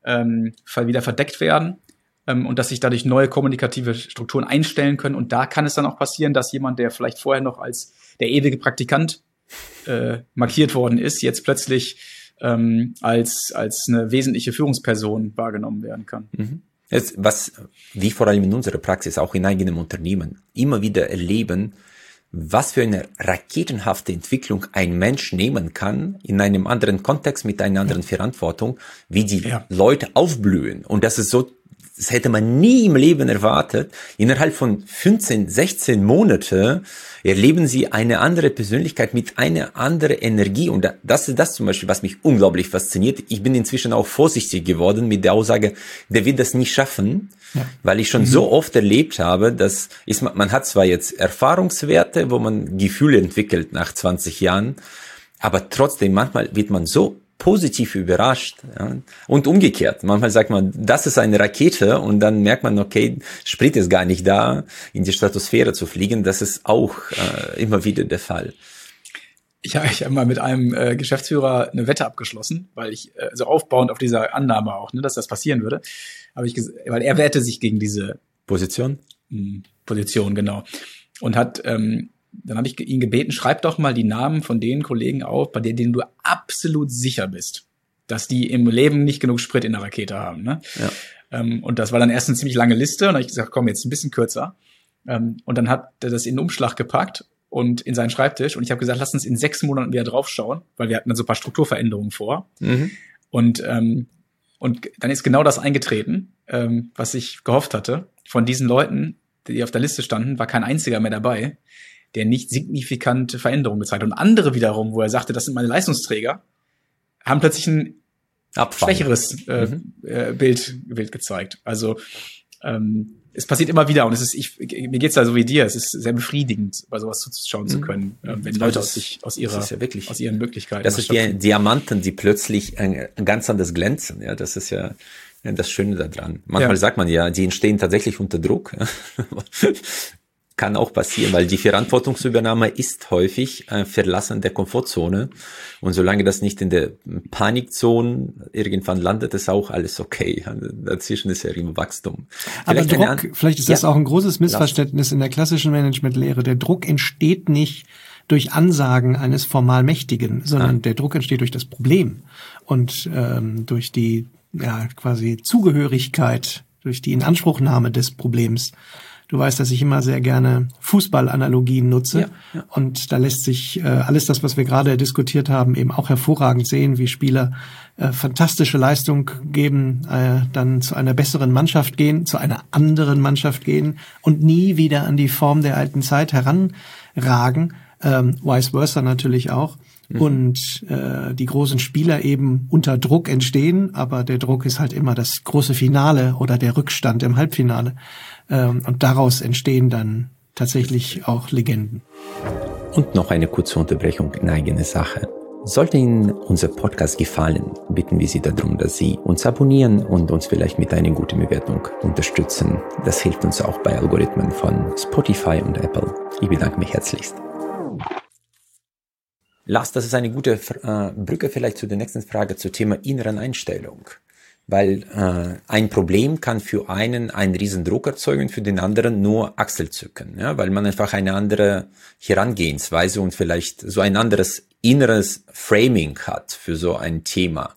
ähm, wieder verdeckt werden ähm, und dass sich dadurch neue kommunikative Strukturen einstellen können. Und da kann es dann auch passieren, dass jemand, der vielleicht vorher noch als der ewige Praktikant äh, markiert worden ist, jetzt plötzlich ähm, als, als eine wesentliche Führungsperson wahrgenommen werden kann. Mhm. Jetzt, was wir vor allem in unserer Praxis, auch in eigenem Unternehmen, immer wieder erleben, was für eine raketenhafte Entwicklung ein Mensch nehmen kann in einem anderen Kontext mit einer anderen Verantwortung, wie die ja. Leute aufblühen. Und das ist so das hätte man nie im Leben erwartet. Innerhalb von 15, 16 Monate erleben sie eine andere Persönlichkeit mit einer anderen Energie. Und das ist das zum Beispiel, was mich unglaublich fasziniert. Ich bin inzwischen auch vorsichtig geworden mit der Aussage, der wird das nicht schaffen, ja. weil ich schon mhm. so oft erlebt habe, dass ist, man hat zwar jetzt Erfahrungswerte, wo man Gefühle entwickelt nach 20 Jahren, aber trotzdem manchmal wird man so positiv überrascht. Ja. Und umgekehrt. Manchmal sagt man, das ist eine Rakete und dann merkt man, okay, Sprit ist gar nicht da, in die Stratosphäre zu fliegen. Das ist auch äh, immer wieder der Fall. Ich, ich habe mal mit einem äh, Geschäftsführer eine Wette abgeschlossen, weil ich äh, so aufbauend auf dieser Annahme auch, ne, dass das passieren würde, habe ich, weil er wehrt sich gegen diese Position. Hm, Position genau und hat ähm, dann habe ich ihn gebeten, schreib doch mal die Namen von den Kollegen auf, bei denen du absolut sicher bist, dass die im Leben nicht genug Sprit in der Rakete haben. Ne? Ja. Ähm, und das war dann erst eine ziemlich lange Liste und dann habe ich gesagt, komm, jetzt ein bisschen kürzer. Ähm, und dann hat er das in den Umschlag gepackt und in seinen Schreibtisch und ich habe gesagt, lass uns in sechs Monaten wieder draufschauen, weil wir hatten dann so ein paar Strukturveränderungen vor. Mhm. Und ähm, und dann ist genau das eingetreten, ähm, was ich gehofft hatte. Von diesen Leuten, die auf der Liste standen, war kein einziger mehr dabei der nicht signifikante Veränderungen gezeigt hat. Und andere wiederum, wo er sagte, das sind meine Leistungsträger, haben plötzlich ein Abfall. schwächeres äh, mhm. äh, Bild, Bild gezeigt. Also ähm, es passiert immer wieder und es ist, ich, mir geht's da so wie dir, es ist sehr befriedigend, bei sowas zuzuschauen mhm. zu können, äh, wenn Leute aus sich, aus ihrer, ja wirklich, aus ihren Möglichkeiten. Das ist wie Diamanten, die plötzlich ein, ein ganz anders glänzen, ja, das ist ja, das Schöne daran. Manchmal ja. sagt man ja, die entstehen tatsächlich unter Druck. kann auch passieren, weil die Verantwortungsübernahme ist häufig äh, Verlassen der Komfortzone. Und solange das nicht in der Panikzone irgendwann landet, ist auch alles okay. Dazwischen ist ja immer Wachstum. Vielleicht Aber Druck, vielleicht ist das ja, auch ein großes Missverständnis in der klassischen Managementlehre. Der Druck entsteht nicht durch Ansagen eines formal Mächtigen, sondern ah. der Druck entsteht durch das Problem und ähm, durch die ja, quasi Zugehörigkeit, durch die Inanspruchnahme des Problems. Du weißt, dass ich immer sehr gerne Fußballanalogien nutze. Ja, ja. Und da lässt sich äh, alles das, was wir gerade diskutiert haben, eben auch hervorragend sehen, wie Spieler äh, fantastische Leistung geben, äh, dann zu einer besseren Mannschaft gehen, zu einer anderen Mannschaft gehen und nie wieder an die Form der alten Zeit heranragen. Ähm, vice versa natürlich auch. Mhm. Und äh, die großen Spieler eben unter Druck entstehen, aber der Druck ist halt immer das große Finale oder der Rückstand im Halbfinale. Ähm, und daraus entstehen dann tatsächlich auch Legenden. Und noch eine kurze Unterbrechung in eigene Sache. Sollte Ihnen unser Podcast gefallen, bitten wir Sie darum, dass Sie uns abonnieren und uns vielleicht mit einer guten Bewertung unterstützen. Das hilft uns auch bei Algorithmen von Spotify und Apple. Ich bedanke mich herzlichst. Lars, das ist eine gute äh, Brücke vielleicht zu der nächsten Frage zum Thema inneren Einstellung weil äh, ein Problem kann für einen einen riesen Druck erzeugen, für den anderen nur Achselzucken, ja, weil man einfach eine andere Herangehensweise und vielleicht so ein anderes inneres Framing hat für so ein Thema.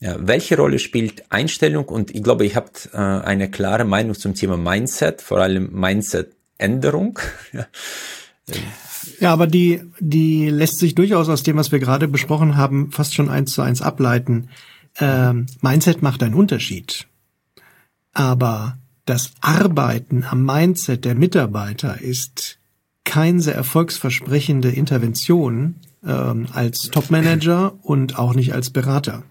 Ja, welche Rolle spielt Einstellung? Und ich glaube, ich habe äh, eine klare Meinung zum Thema Mindset, vor allem Mindset-Änderung. Ja. Aber die, die lässt sich durchaus aus dem, was wir gerade besprochen haben, fast schon eins zu eins ableiten. Ähm, Mindset macht einen Unterschied. Aber das Arbeiten am Mindset der Mitarbeiter ist kein sehr erfolgsversprechende Intervention ähm, als Topmanager und auch nicht als Berater.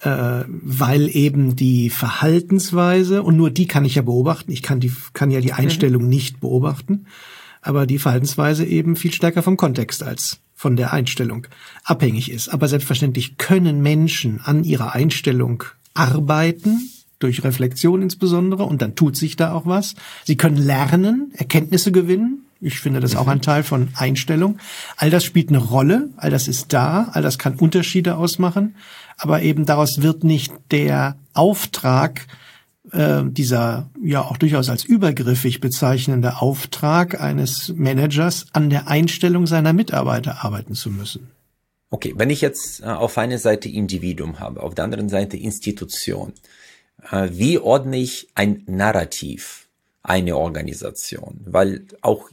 Äh, weil eben die Verhaltensweise, und nur die kann ich ja beobachten, ich kann, die, kann ja die Einstellung mhm. nicht beobachten, aber die Verhaltensweise eben viel stärker vom Kontext als von der Einstellung abhängig ist. Aber selbstverständlich können Menschen an ihrer Einstellung arbeiten, durch Reflexion insbesondere, und dann tut sich da auch was. Sie können lernen, Erkenntnisse gewinnen. Ich finde das auch ein Teil von Einstellung. All das spielt eine Rolle, all das ist da, all das kann Unterschiede ausmachen, aber eben daraus wird nicht der Auftrag, äh, dieser ja auch durchaus als übergriffig bezeichnende Auftrag eines Managers an der Einstellung seiner Mitarbeiter arbeiten zu müssen. Okay, wenn ich jetzt äh, auf einer Seite Individuum habe, auf der anderen Seite Institution, äh, wie ordne ich ein Narrativ, eine Organisation? Weil auch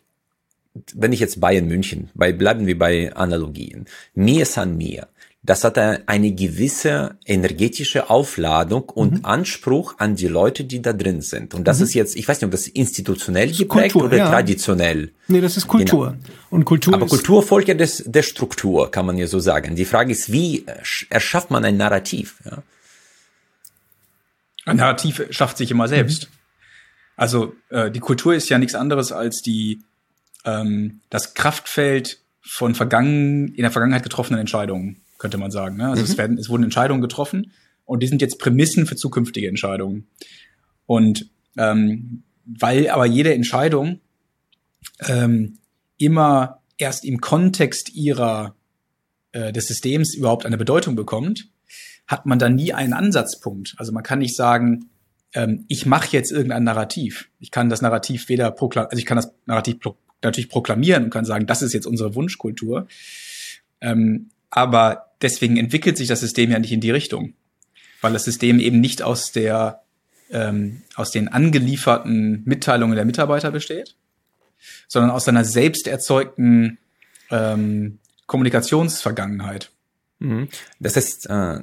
wenn ich jetzt Bayern München, bei, bleiben wir bei Analogien. Mir ist an mir das hat eine gewisse energetische Aufladung und mhm. Anspruch an die Leute, die da drin sind. Und das mhm. ist jetzt, ich weiß nicht, ob das institutionell das geprägt Kultur, oder ja. traditionell. Nee, das ist Kultur. Genau. Und Kultur Aber Kultur folgt ja des, der Struktur, kann man ja so sagen. Die Frage ist, wie erschafft man ein Narrativ? Ja? Ein Narrativ schafft sich immer selbst. Mhm. Also äh, die Kultur ist ja nichts anderes als die ähm, das Kraftfeld von vergangen in der Vergangenheit getroffenen Entscheidungen könnte man sagen. Ne? Also mhm. es, werden, es wurden Entscheidungen getroffen und die sind jetzt Prämissen für zukünftige Entscheidungen. Und ähm, weil aber jede Entscheidung ähm, immer erst im Kontext ihrer äh, des Systems überhaupt eine Bedeutung bekommt, hat man da nie einen Ansatzpunkt. Also man kann nicht sagen, ähm, ich mache jetzt irgendein Narrativ. Ich kann das Narrativ weder proklamieren, also ich kann das Narrativ pro natürlich proklamieren und kann sagen, das ist jetzt unsere Wunschkultur. Ähm, aber deswegen entwickelt sich das System ja nicht in die Richtung, weil das System eben nicht aus der ähm, aus den angelieferten Mitteilungen der Mitarbeiter besteht, sondern aus seiner selbst erzeugten ähm, Kommunikationsvergangenheit. Mhm. Das ist, äh,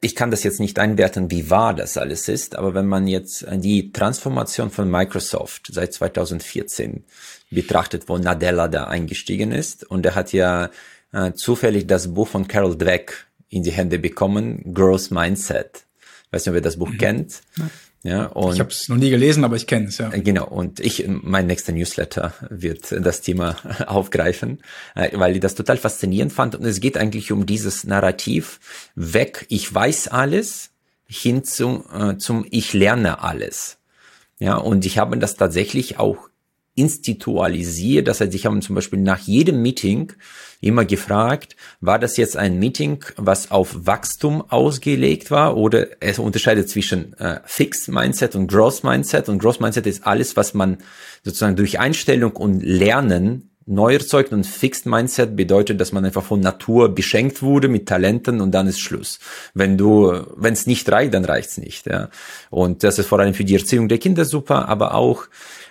ich kann das jetzt nicht einwerten, wie wahr das alles ist, aber wenn man jetzt die Transformation von Microsoft seit 2014 betrachtet, wo Nadella da eingestiegen ist, und er hat ja äh, zufällig das Buch von Carol Dweck in die Hände bekommen, Growth Mindset. Weiß nicht, ob ihr das Buch mhm. kennt. Ja, und ich habe es noch nie gelesen, aber ich kenne es, ja. Äh, genau, und ich, mein nächster Newsletter wird das Thema aufgreifen, äh, weil ich das total faszinierend fand. Und es geht eigentlich um dieses Narrativ weg, ich weiß alles, hin zum, äh, zum ich lerne alles. Ja, und ich habe das tatsächlich auch institualisiert. Das heißt, ich habe zum Beispiel nach jedem Meeting immer gefragt, war das jetzt ein Meeting, was auf Wachstum ausgelegt war oder es unterscheidet zwischen äh, Fixed Mindset und Growth Mindset und Growth Mindset ist alles, was man sozusagen durch Einstellung und Lernen neu erzeugt und Fixed Mindset bedeutet, dass man einfach von Natur beschenkt wurde mit Talenten und dann ist Schluss. Wenn du, wenn es nicht reicht, dann reicht's nicht. Ja. Und das ist vor allem für die Erziehung der Kinder super, aber auch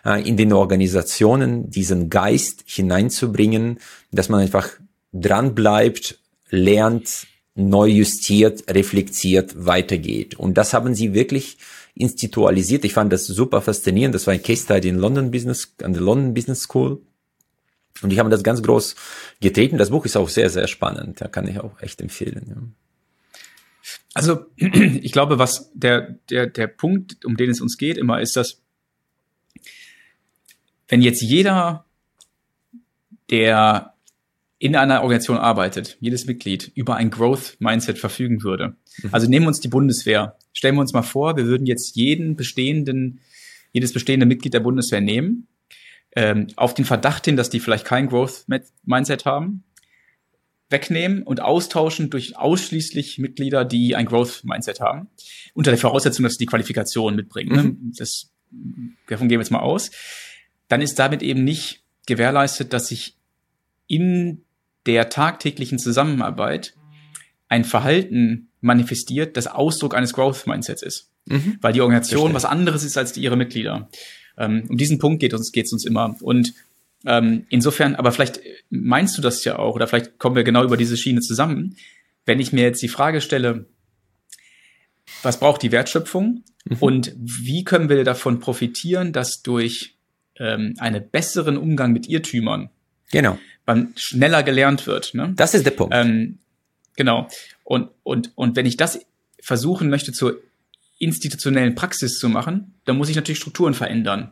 äh, in den Organisationen diesen Geist hineinzubringen, dass man einfach dran bleibt, lernt, neu justiert, reflektiert, weitergeht. Und das haben sie wirklich institualisiert. Ich fand das super faszinierend. Das war ein Case Study in London Business, an der London Business School. Und ich habe das ganz groß getreten. Das Buch ist auch sehr, sehr spannend. Da kann ich auch echt empfehlen. Ja. Also, ich glaube, was der, der, der Punkt, um den es uns geht, immer ist, dass wenn jetzt jeder, der in einer Organisation arbeitet, jedes Mitglied über ein Growth Mindset verfügen würde. Mhm. Also nehmen wir uns die Bundeswehr. Stellen wir uns mal vor, wir würden jetzt jeden bestehenden, jedes bestehende Mitglied der Bundeswehr nehmen, ähm, auf den Verdacht hin, dass die vielleicht kein Growth Mindset haben, wegnehmen und austauschen durch ausschließlich Mitglieder, die ein Growth Mindset haben. Unter der Voraussetzung, dass sie die Qualifikation mitbringen. Ne? Mhm. Das, davon gehen wir jetzt mal aus dann ist damit eben nicht gewährleistet, dass sich in der tagtäglichen Zusammenarbeit ein Verhalten manifestiert, das Ausdruck eines Growth Mindsets ist. Mhm. Weil die Organisation was anderes ist als die, ihre Mitglieder. Ähm, um diesen Punkt geht uns, geht's uns immer. Und Ähm, insofern, aber vielleicht meinst du das ja auch, oder vielleicht kommen wir genau über diese Schiene zusammen. Wenn ich mir jetzt die Frage stelle, was braucht die Wertschöpfung mhm. und wie können wir davon profitieren, dass durch ähm, einen besseren Umgang mit Irrtümern genau. man schneller gelernt wird. Ne? Das ist der Punkt. Ähm, genau. Und, und, und wenn ich das versuchen möchte zur institutionellen Praxis zu machen, dann muss ich natürlich Strukturen verändern.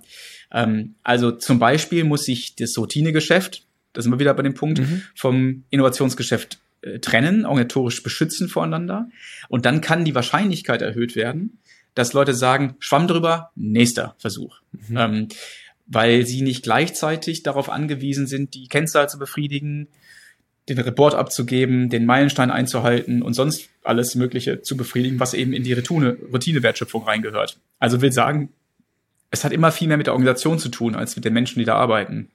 Ähm, also zum Beispiel muss ich das Routinegeschäft, da sind wir wieder bei dem Punkt, mhm. vom Innovationsgeschäft äh, trennen, organisatorisch beschützen voreinander. Und dann kann die Wahrscheinlichkeit erhöht werden, dass Leute sagen, Schwamm drüber, nächster Versuch. Mhm. Ähm, weil sie nicht gleichzeitig darauf angewiesen sind, die Kennzahl zu befriedigen, den Report abzugeben, den Meilenstein einzuhalten und sonst alles Mögliche zu befriedigen, was eben in die Routine-Wertschöpfung reingehört. Also will sagen, es hat immer viel mehr mit der Organisation zu tun, als mit den Menschen, die da arbeiten.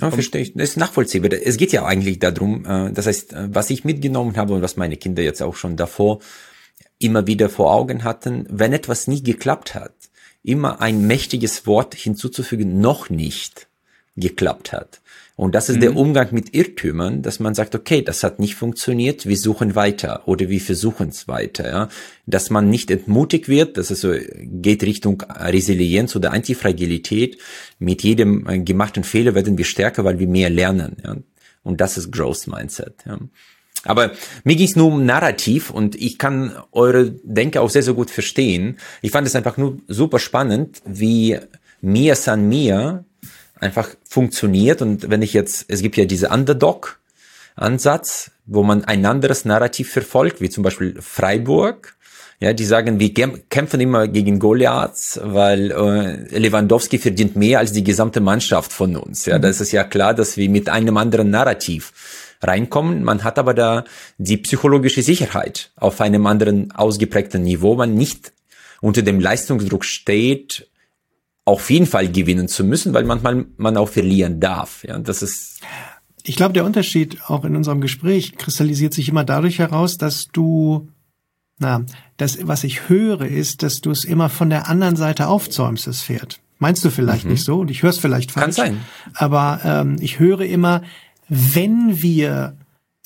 Ja, verstehe ich. Das ist nachvollziehbar. Es geht ja eigentlich darum, äh, das heißt, äh, was ich mitgenommen habe und was meine Kinder jetzt auch schon davor immer wieder vor Augen hatten, wenn etwas nie geklappt hat, immer ein mächtiges Wort hinzuzufügen, noch nicht geklappt hat. Und das ist mhm. der Umgang mit Irrtümern, dass man sagt, okay, das hat nicht funktioniert, wir suchen weiter oder wir versuchen es weiter. Ja? Dass man nicht entmutigt wird, dass es so geht Richtung Resilienz oder Antifragilität. Mit jedem äh, gemachten Fehler werden wir stärker, weil wir mehr lernen. Ja? Und das ist Growth Mindset. Ja? Aber mir ging es nur um Narrativ und ich kann eure Denke auch sehr, sehr gut verstehen. Ich fand es einfach nur super spannend, wie Mia San Mia einfach funktioniert. Und wenn ich jetzt, es gibt ja diese Underdog-Ansatz, wo man ein anderes Narrativ verfolgt, wie zum Beispiel Freiburg. Ja, die sagen, wir kämpfen immer gegen Goliaths, weil äh, Lewandowski verdient mehr als die gesamte Mannschaft von uns. Ja, mhm. da ist es ja klar, dass wir mit einem anderen Narrativ reinkommen. Man hat aber da die psychologische Sicherheit auf einem anderen ausgeprägten Niveau, man nicht unter dem Leistungsdruck steht, auf jeden Fall gewinnen zu müssen, weil manchmal man auch verlieren darf. Ja, das ist. Ich glaube, der Unterschied auch in unserem Gespräch kristallisiert sich immer dadurch heraus, dass du, na, das, was ich höre, ist, dass du es immer von der anderen Seite aufzäumst, das Pferd. Meinst du vielleicht mhm. nicht so? Und ich höre es vielleicht falsch. Kann sein. Aber ähm, ich höre immer, wenn wir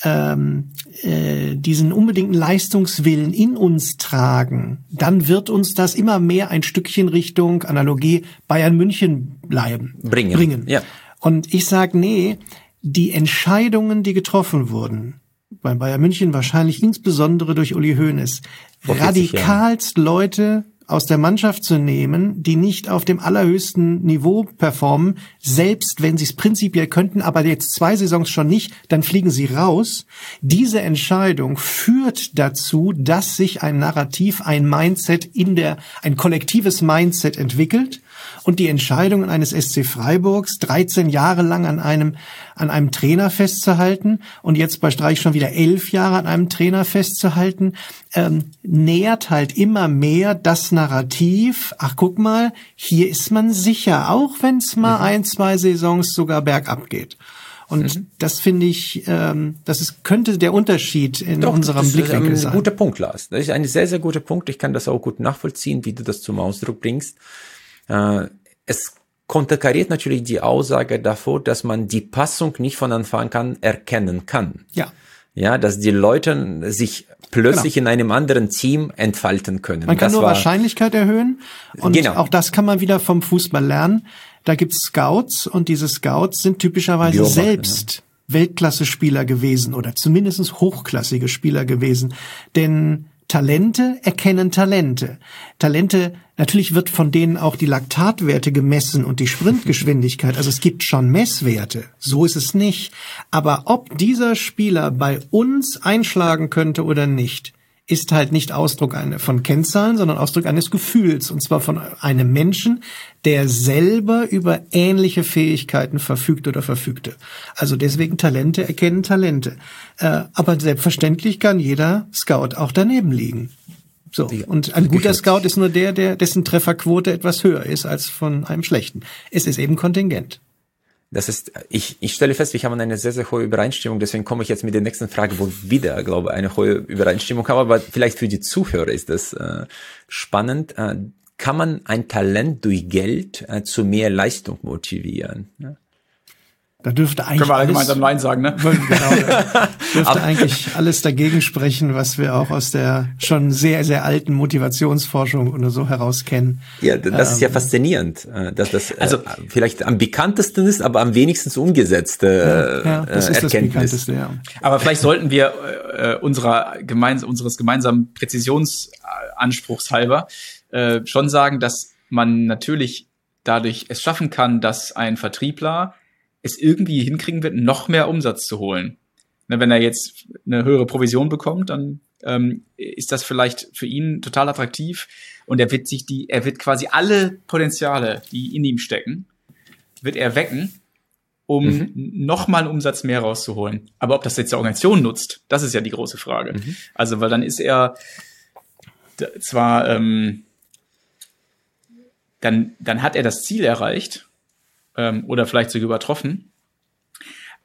ähm, äh, diesen unbedingten Leistungswillen in uns tragen, dann wird uns das immer mehr ein Stückchen Richtung Analogie Bayern München bleiben. Bringen. bringen. Ja. Und ich sage, nee, die Entscheidungen, die getroffen wurden, bei Bayern München wahrscheinlich insbesondere durch Uli Hoeneß, radikalst Leute aus der Mannschaft zu nehmen, die nicht auf dem allerhöchsten Niveau performen, selbst wenn sie es prinzipiell könnten, aber jetzt zwei Saisons schon nicht, dann fliegen sie raus. Diese Entscheidung führt dazu, dass sich ein Narrativ, ein Mindset in der, ein kollektives Mindset entwickelt und die Entscheidungen eines SC Freiburgs 13 Jahre lang an einem, an einem Trainer festzuhalten und jetzt bei Streich schon wieder elf Jahre an einem Trainer festzuhalten, ähm, nähert halt immer mehr das Narrativ, ach guck mal, hier ist man sicher, auch wenn es mal mhm. ein, zwei Saisons sogar bergab geht. Und mhm. das finde ich, ähm, das ist, könnte der Unterschied in Doch, unserem das Blickwinkel ist ein sein. Guter Punkt, Lars. Das ist ein sehr, sehr guter Punkt. Ich kann das auch gut nachvollziehen, wie du das zum Ausdruck bringst. Äh, es konterkariert natürlich die Aussage davor, dass man die Passung nicht von Anfang an erkennen kann. Ja. Ja, dass die Leute sich plötzlich genau. in einem anderen Team entfalten können. Man kann das nur Wahrscheinlichkeit erhöhen und genau. auch das kann man wieder vom Fußball lernen. Da gibt's Scouts und diese Scouts sind typischerweise Beobachten, selbst ja. Weltklasse-Spieler gewesen oder zumindest hochklassige Spieler gewesen. Denn Talente erkennen Talente. Talente, natürlich wird von denen auch die Laktatwerte gemessen und die Sprintgeschwindigkeit. Also es gibt schon Messwerte. So ist es nicht. Aber ob dieser Spieler bei uns einschlagen könnte oder nicht, ist halt nicht Ausdruck von Kennzahlen, sondern Ausdruck eines Gefühls. Und zwar von einem Menschen, der selber über ähnliche Fähigkeiten verfügt oder verfügte. Also deswegen Talente erkennen Talente. Äh, aber selbstverständlich kann jeder Scout auch daneben liegen. So. Und ein guter Scout ist nur der, der, dessen Trefferquote etwas höher ist als von einem schlechten. Es ist eben Kontingent das ist, ich, ich stelle fest, wir haben eine sehr, sehr hohe Übereinstimmung, deswegen komme ich jetzt mit der nächsten Frage, wo wieder, glaube ich, eine hohe Übereinstimmung haben, aber vielleicht für die Zuhörer ist das äh, spannend. Äh, kann man ein Talent durch Geld äh, zu mehr Leistung motivieren? Ja? Da dürfte eigentlich Können wir alle alles, gemeinsam Nein sagen, ne? Genau, da dürfte eigentlich alles dagegen sprechen, was wir auch aus der schon sehr, sehr alten Motivationsforschung oder so heraus kennen. Ja, das ist ja ähm, faszinierend, äh, dass das also, äh, vielleicht am bekanntesten ist, aber am wenigsten umgesetzte ja, ja, das ist das bekannteste, ja. Aber vielleicht sollten wir äh, unserer gemeins unseres gemeinsamen Präzisionsanspruchs halber äh, schon sagen, dass man natürlich dadurch es schaffen kann, dass ein Vertriebler es irgendwie hinkriegen wird, noch mehr Umsatz zu holen. Ne, wenn er jetzt eine höhere Provision bekommt, dann ähm, ist das vielleicht für ihn total attraktiv und er wird sich die, er wird quasi alle Potenziale, die in ihm stecken, wird er wecken, um mhm. nochmal einen Umsatz mehr rauszuholen. Aber ob das jetzt die Organisation nutzt, das ist ja die große Frage. Mhm. Also, weil dann ist er zwar, ähm, dann, dann hat er das Ziel erreicht, ähm, oder vielleicht sogar übertroffen.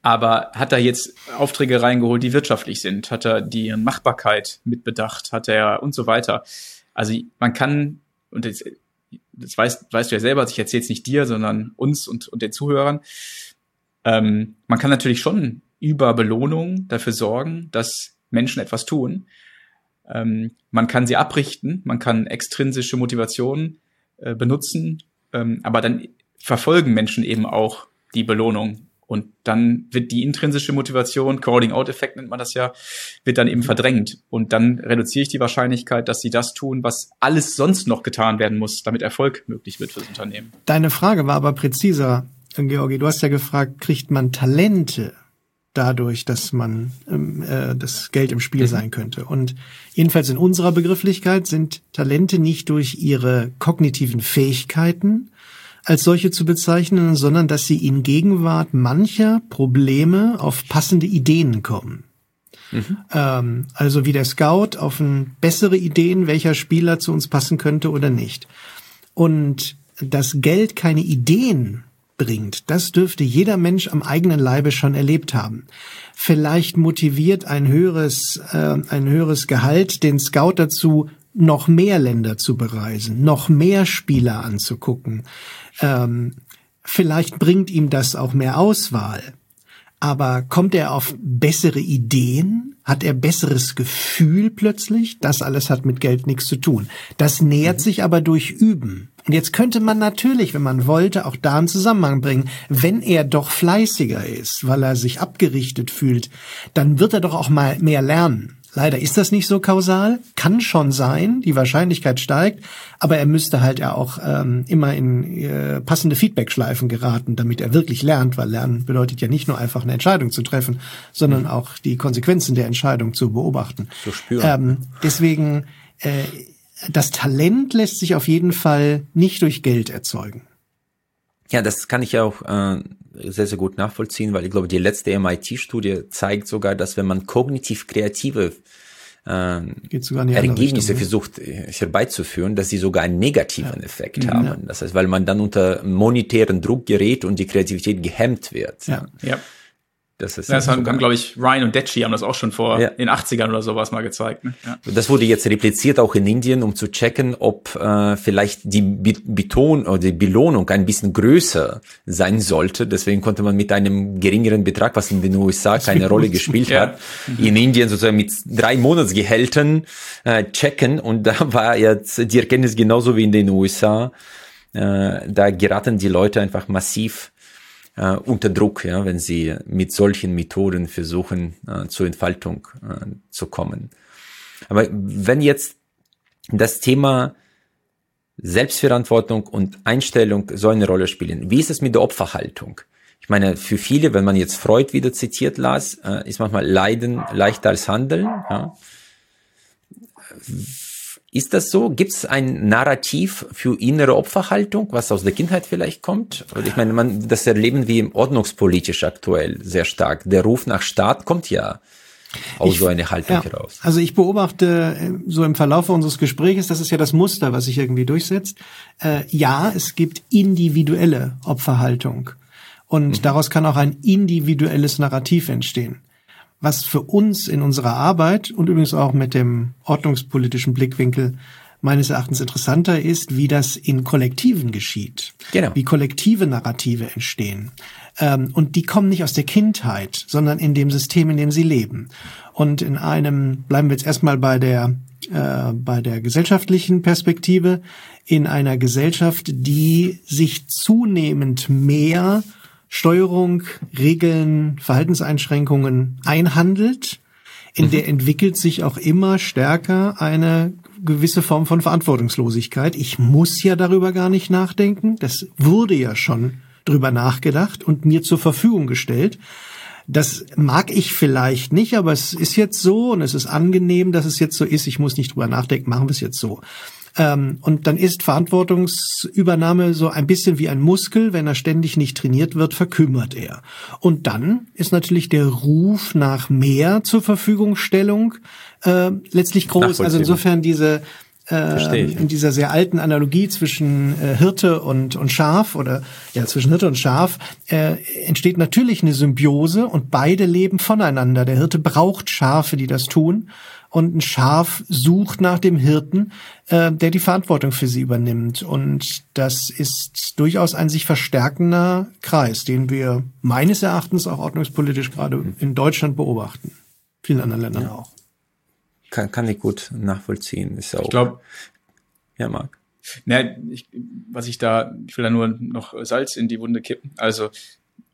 Aber hat er jetzt Aufträge reingeholt, die wirtschaftlich sind? Hat er die Machbarkeit mitbedacht? Hat er und so weiter? Also man kann, und das, das weißt, weißt du ja selber, ich erzähle es nicht dir, sondern uns und, und den Zuhörern, ähm, man kann natürlich schon über Belohnung dafür sorgen, dass Menschen etwas tun. Ähm, man kann sie abrichten, man kann extrinsische Motivationen äh, benutzen, ähm, aber dann verfolgen Menschen eben auch die Belohnung. Und dann wird die intrinsische Motivation, Calling-out-Effekt nennt man das ja, wird dann eben verdrängt. Und dann reduziere ich die Wahrscheinlichkeit, dass sie das tun, was alles sonst noch getan werden muss, damit Erfolg möglich wird fürs Unternehmen. Deine Frage war aber präziser, Georgi. Du hast ja gefragt, kriegt man Talente dadurch, dass man ähm, äh, das Geld im Spiel mhm. sein könnte. Und jedenfalls in unserer Begrifflichkeit sind Talente nicht durch ihre kognitiven Fähigkeiten, als solche zu bezeichnen, sondern dass sie in Gegenwart mancher Probleme auf passende Ideen kommen. Mhm. Ähm, also wie der Scout auf ein bessere Ideen, welcher Spieler zu uns passen könnte oder nicht. Und dass Geld keine Ideen bringt, das dürfte jeder Mensch am eigenen Leibe schon erlebt haben. Vielleicht motiviert ein höheres, äh, ein höheres Gehalt den Scout dazu, noch mehr Länder zu bereisen, noch mehr Spieler anzugucken, ähm, vielleicht bringt ihm das auch mehr Auswahl. Aber kommt er auf bessere Ideen? Hat er besseres Gefühl plötzlich? Das alles hat mit Geld nichts zu tun. Das nähert mhm. sich aber durch Üben. Und jetzt könnte man natürlich, wenn man wollte, auch da einen Zusammenhang bringen. Wenn er doch fleißiger ist, weil er sich abgerichtet fühlt, dann wird er doch auch mal mehr lernen. Leider ist das nicht so kausal, kann schon sein, die Wahrscheinlichkeit steigt, aber er müsste halt ja auch ähm, immer in äh, passende Feedback-Schleifen geraten, damit er wirklich lernt, weil Lernen bedeutet ja nicht nur einfach eine Entscheidung zu treffen, sondern mhm. auch die Konsequenzen der Entscheidung zu beobachten. Zu spüren. Ähm, deswegen, äh, das Talent lässt sich auf jeden Fall nicht durch Geld erzeugen. Ja, das kann ich ja auch äh, sehr, sehr gut nachvollziehen, weil ich glaube, die letzte MIT-Studie zeigt sogar, dass wenn man kognitiv kreative äh, Ergebnisse ne? versucht äh, herbeizuführen, dass sie sogar einen negativen ja. Effekt mhm, haben. Ja. Das heißt, weil man dann unter monetären Druck gerät und die Kreativität gehemmt wird. Ja. ja. Das, ist das haben, haben glaube ich, Ryan und Deci haben das auch schon vor ja. den 80ern oder sowas mal gezeigt. Ne? Ja. Das wurde jetzt repliziert auch in Indien, um zu checken, ob äh, vielleicht die Beton oder die Belohnung ein bisschen größer sein sollte. Deswegen konnte man mit einem geringeren Betrag, was in den USA keine Rolle gespielt ja. hat, in Indien sozusagen mit drei Monatsgehältern äh, checken. Und da war jetzt die Erkenntnis genauso wie in den USA. Äh, da geraten die Leute einfach massiv äh, unter Druck, ja, wenn sie mit solchen Methoden versuchen, äh, zur Entfaltung äh, zu kommen. Aber wenn jetzt das Thema Selbstverantwortung und Einstellung so eine Rolle spielen, wie ist es mit der Opferhaltung? Ich meine, für viele, wenn man jetzt Freud wieder zitiert las, äh, ist manchmal Leiden leichter als Handeln. Ja. Ist das so? Gibt es ein Narrativ für innere Opferhaltung, was aus der Kindheit vielleicht kommt? Ich meine, man, das erleben wir ordnungspolitisch aktuell sehr stark. Der Ruf nach Staat kommt ja aus ich, so eine Haltung ja, heraus. Also ich beobachte äh, so im Verlauf unseres Gesprächs, das ist ja das Muster, was sich irgendwie durchsetzt. Äh, ja, es gibt individuelle Opferhaltung. Und mhm. daraus kann auch ein individuelles Narrativ entstehen was für uns in unserer Arbeit und übrigens auch mit dem ordnungspolitischen Blickwinkel meines Erachtens interessanter ist, wie das in Kollektiven geschieht. Genau. Wie kollektive Narrative entstehen. Ähm, und die kommen nicht aus der Kindheit, sondern in dem System, in dem sie leben. Und in einem, bleiben wir jetzt erstmal bei der, äh, bei der gesellschaftlichen Perspektive, in einer Gesellschaft, die sich zunehmend mehr Steuerung, Regeln, Verhaltenseinschränkungen einhandelt, in mhm. der entwickelt sich auch immer stärker eine gewisse Form von Verantwortungslosigkeit. Ich muss ja darüber gar nicht nachdenken. Das wurde ja schon drüber nachgedacht und mir zur Verfügung gestellt. Das mag ich vielleicht nicht, aber es ist jetzt so und es ist angenehm, dass es jetzt so ist. Ich muss nicht drüber nachdenken, machen wir es jetzt so. Ähm, und dann ist Verantwortungsübernahme so ein bisschen wie ein Muskel. Wenn er ständig nicht trainiert wird, verkümmert er. Und dann ist natürlich der Ruf nach mehr zur Verfügungstellung äh, letztlich groß. Also insofern diese äh, in dieser sehr alten Analogie zwischen äh, Hirte und, und Schaf oder ja zwischen Hirte und Schaf äh, entsteht natürlich eine Symbiose und beide leben voneinander. Der Hirte braucht Schafe, die das tun und ein Schaf sucht nach dem Hirten, äh, der die Verantwortung für sie übernimmt. Und das ist durchaus ein sich verstärkender Kreis, den wir meines Erachtens auch ordnungspolitisch gerade in Deutschland beobachten. Vielen anderen Ländern ja. auch. Kann, kann ich gut nachvollziehen. Ist auch, ich glaube, ja, Marc. Na, ich, was ich da, ich will da nur noch Salz in die Wunde kippen. Also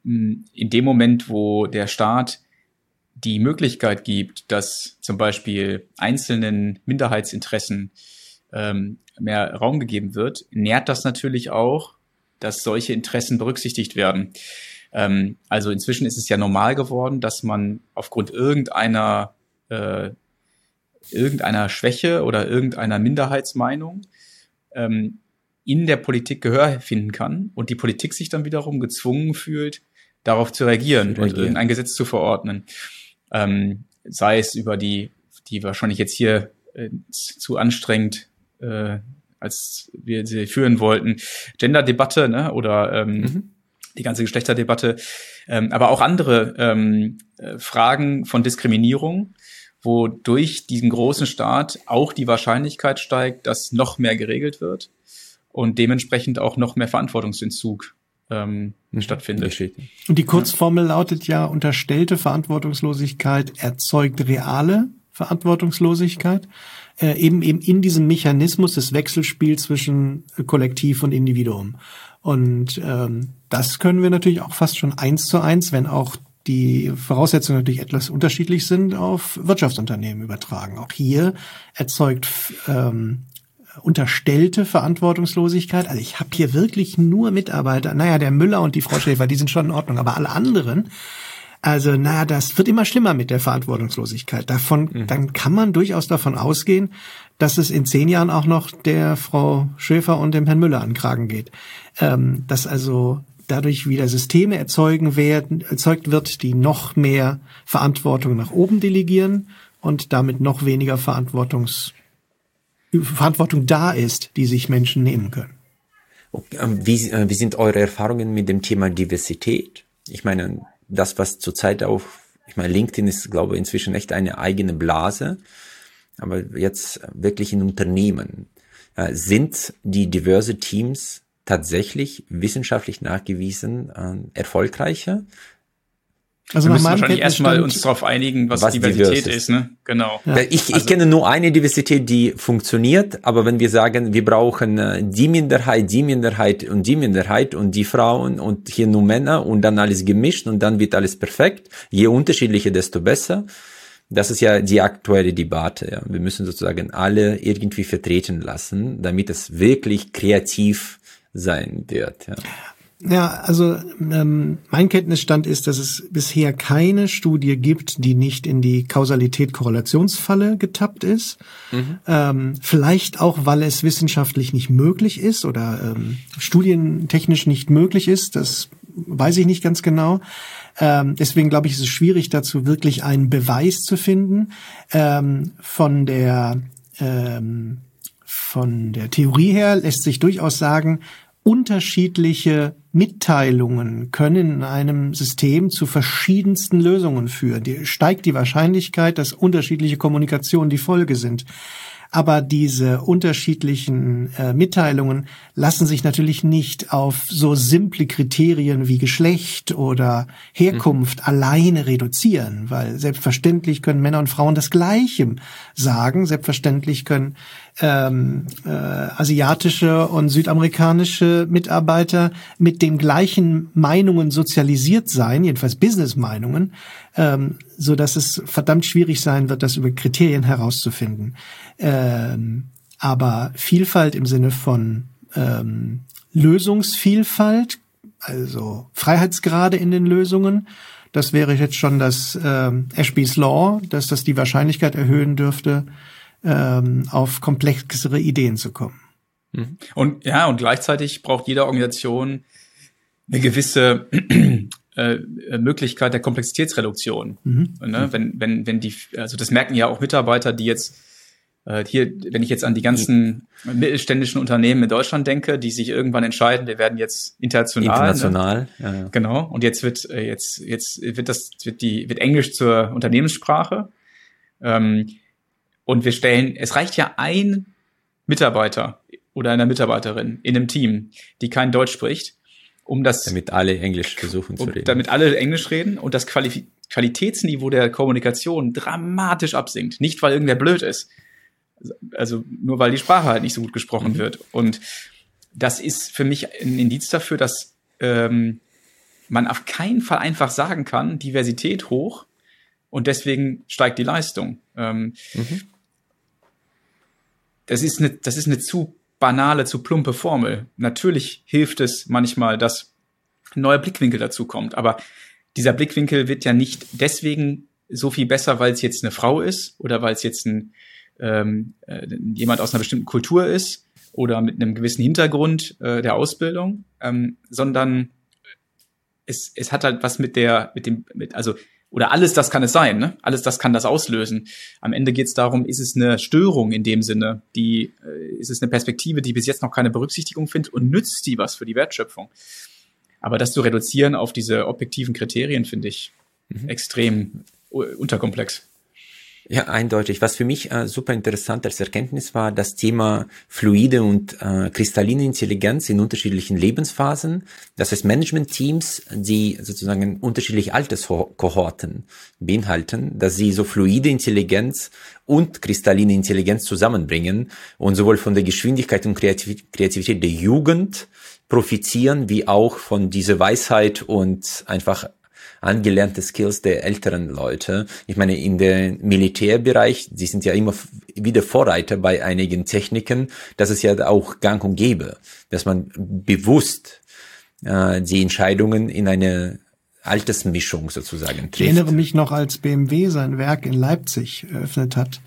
in dem Moment, wo der Staat die Möglichkeit gibt, dass zum Beispiel einzelnen Minderheitsinteressen ähm, mehr Raum gegeben wird, nährt das natürlich auch, dass solche Interessen berücksichtigt werden. Ähm, also inzwischen ist es ja normal geworden, dass man aufgrund irgendeiner äh, irgendeiner Schwäche oder irgendeiner Minderheitsmeinung ähm, in der Politik Gehör finden kann und die Politik sich dann wiederum gezwungen fühlt, darauf zu reagieren, und irgendein Gesetz zu verordnen ähm, sei es über die, die wahrscheinlich jetzt hier äh, zu anstrengend, äh, als wir sie führen wollten, Gender-Debatte ne, oder ähm, mhm. die ganze Geschlechterdebatte, ähm, aber auch andere ähm, äh, Fragen von Diskriminierung, wo durch diesen großen Staat auch die Wahrscheinlichkeit steigt, dass noch mehr geregelt wird und dementsprechend auch noch mehr Verantwortungsentzug ähm, mhm. stattfindet. Und die Kurzformel lautet ja, unterstellte Verantwortungslosigkeit erzeugt reale Verantwortungslosigkeit, äh, eben eben in diesem Mechanismus des Wechselspiels zwischen Kollektiv und Individuum. Und ähm, das können wir natürlich auch fast schon eins zu eins, wenn auch die Voraussetzungen natürlich etwas unterschiedlich sind, auf Wirtschaftsunternehmen übertragen. Auch hier erzeugt ähm, unterstellte Verantwortungslosigkeit. Also ich habe hier wirklich nur Mitarbeiter. Naja, der Müller und die Frau Schäfer, die sind schon in Ordnung, aber alle anderen, also naja, das wird immer schlimmer mit der Verantwortungslosigkeit. Davon, mhm. dann kann man durchaus davon ausgehen, dass es in zehn Jahren auch noch der Frau Schäfer und dem Herrn Müller an Kragen geht. Ähm, dass also dadurch wieder Systeme erzeugen werden, erzeugt wird, die noch mehr Verantwortung nach oben delegieren und damit noch weniger Verantwortungs Verantwortung da ist, die sich Menschen nehmen können. Ähm, wie, äh, wie sind eure Erfahrungen mit dem Thema Diversität? Ich meine, das, was zurzeit auf, ich meine, LinkedIn ist, glaube ich, inzwischen echt eine eigene Blase, aber jetzt wirklich in Unternehmen. Äh, sind die diverse Teams tatsächlich wissenschaftlich nachgewiesen äh, erfolgreicher? Also wir müssen wahrscheinlich erstmal uns darauf einigen, was, was Diversität ist. ist. ne? Genau. Ja. Ich, ich also, kenne nur eine Diversität, die funktioniert, aber wenn wir sagen, wir brauchen äh, die Minderheit, die Minderheit und die Minderheit und die Frauen und hier nur Männer und dann alles gemischt und dann wird alles perfekt, je unterschiedlicher, desto besser. Das ist ja die aktuelle Debatte. Ja. Wir müssen sozusagen alle irgendwie vertreten lassen, damit es wirklich kreativ sein wird. Ja. Ja, also ähm, mein Kenntnisstand ist, dass es bisher keine Studie gibt, die nicht in die Kausalität-Korrelationsfalle getappt ist. Mhm. Ähm, vielleicht auch, weil es wissenschaftlich nicht möglich ist oder ähm, studientechnisch nicht möglich ist. Das weiß ich nicht ganz genau. Ähm, deswegen glaube ich, ist es schwierig, dazu wirklich einen Beweis zu finden. Ähm, von der ähm, von der Theorie her lässt sich durchaus sagen, unterschiedliche Mitteilungen können in einem System zu verschiedensten Lösungen führen. Die steigt die Wahrscheinlichkeit, dass unterschiedliche Kommunikationen die Folge sind. Aber diese unterschiedlichen äh, Mitteilungen lassen sich natürlich nicht auf so simple Kriterien wie Geschlecht oder Herkunft mhm. alleine reduzieren, weil selbstverständlich können Männer und Frauen das Gleiche sagen. Selbstverständlich können ähm, äh, asiatische und südamerikanische Mitarbeiter mit den gleichen Meinungen sozialisiert sein, jedenfalls Business-Meinungen, ähm, so dass es verdammt schwierig sein wird, das über Kriterien herauszufinden. Ähm, aber Vielfalt im Sinne von ähm, Lösungsvielfalt, also Freiheitsgrade in den Lösungen, das wäre jetzt schon das ähm, Ashby's Law, dass das die Wahrscheinlichkeit erhöhen dürfte, ähm, auf komplexere Ideen zu kommen. Mhm. Und ja, und gleichzeitig braucht jede Organisation eine gewisse äh, Möglichkeit der Komplexitätsreduktion. Mhm. Ne? Wenn, wenn, wenn die, also das merken ja auch Mitarbeiter, die jetzt äh, hier, wenn ich jetzt an die ganzen mittelständischen Unternehmen in Deutschland denke, die sich irgendwann entscheiden, wir werden jetzt international. Ne? International, ne? ja, ja. Genau. Und jetzt wird äh, jetzt jetzt wird das wird die wird Englisch zur Unternehmenssprache. Ähm, und wir stellen, es reicht ja ein Mitarbeiter oder eine Mitarbeiterin in einem Team, die kein Deutsch spricht, um das. Damit alle Englisch versuchen um, zu reden. Damit alle Englisch reden und das Quali Qualitätsniveau der Kommunikation dramatisch absinkt. Nicht, weil irgendwer blöd ist. Also nur weil die Sprache halt nicht so gut gesprochen mhm. wird. Und das ist für mich ein Indiz dafür, dass ähm, man auf keinen Fall einfach sagen kann, Diversität hoch und deswegen steigt die Leistung. Ähm, mhm das ist eine, das ist eine zu banale, zu plumpe Formel. Natürlich hilft es manchmal, dass ein neuer Blickwinkel dazu kommt, aber dieser Blickwinkel wird ja nicht deswegen so viel besser, weil es jetzt eine Frau ist oder weil es jetzt ein ähm, äh, jemand aus einer bestimmten Kultur ist oder mit einem gewissen Hintergrund äh, der Ausbildung, ähm, sondern es, es hat halt was mit der, mit dem, mit, also oder alles das kann es sein, ne? Alles das kann das auslösen. Am Ende geht es darum, ist es eine Störung in dem Sinne, die äh, ist es eine Perspektive, die bis jetzt noch keine Berücksichtigung findet und nützt die was für die Wertschöpfung. Aber das zu reduzieren auf diese objektiven Kriterien finde ich mhm. extrem unterkomplex. Ja, eindeutig. Was für mich äh, super interessant als Erkenntnis war, das Thema fluide und äh, kristalline Intelligenz in unterschiedlichen Lebensphasen. Das heißt, Management-Teams, die sozusagen unterschiedliche Alterskohorten beinhalten, dass sie so fluide Intelligenz und kristalline Intelligenz zusammenbringen und sowohl von der Geschwindigkeit und Kreativität der Jugend profitieren, wie auch von dieser Weisheit und einfach angelernte Skills der älteren Leute. Ich meine, in der Militärbereich, sie sind ja immer wieder Vorreiter bei einigen Techniken, das ist ja auch gang und gäbe, dass man bewusst äh, die Entscheidungen in eine Altersmischung sozusagen trifft. Ich erinnere mich noch, als BMW sein Werk in Leipzig eröffnet hat.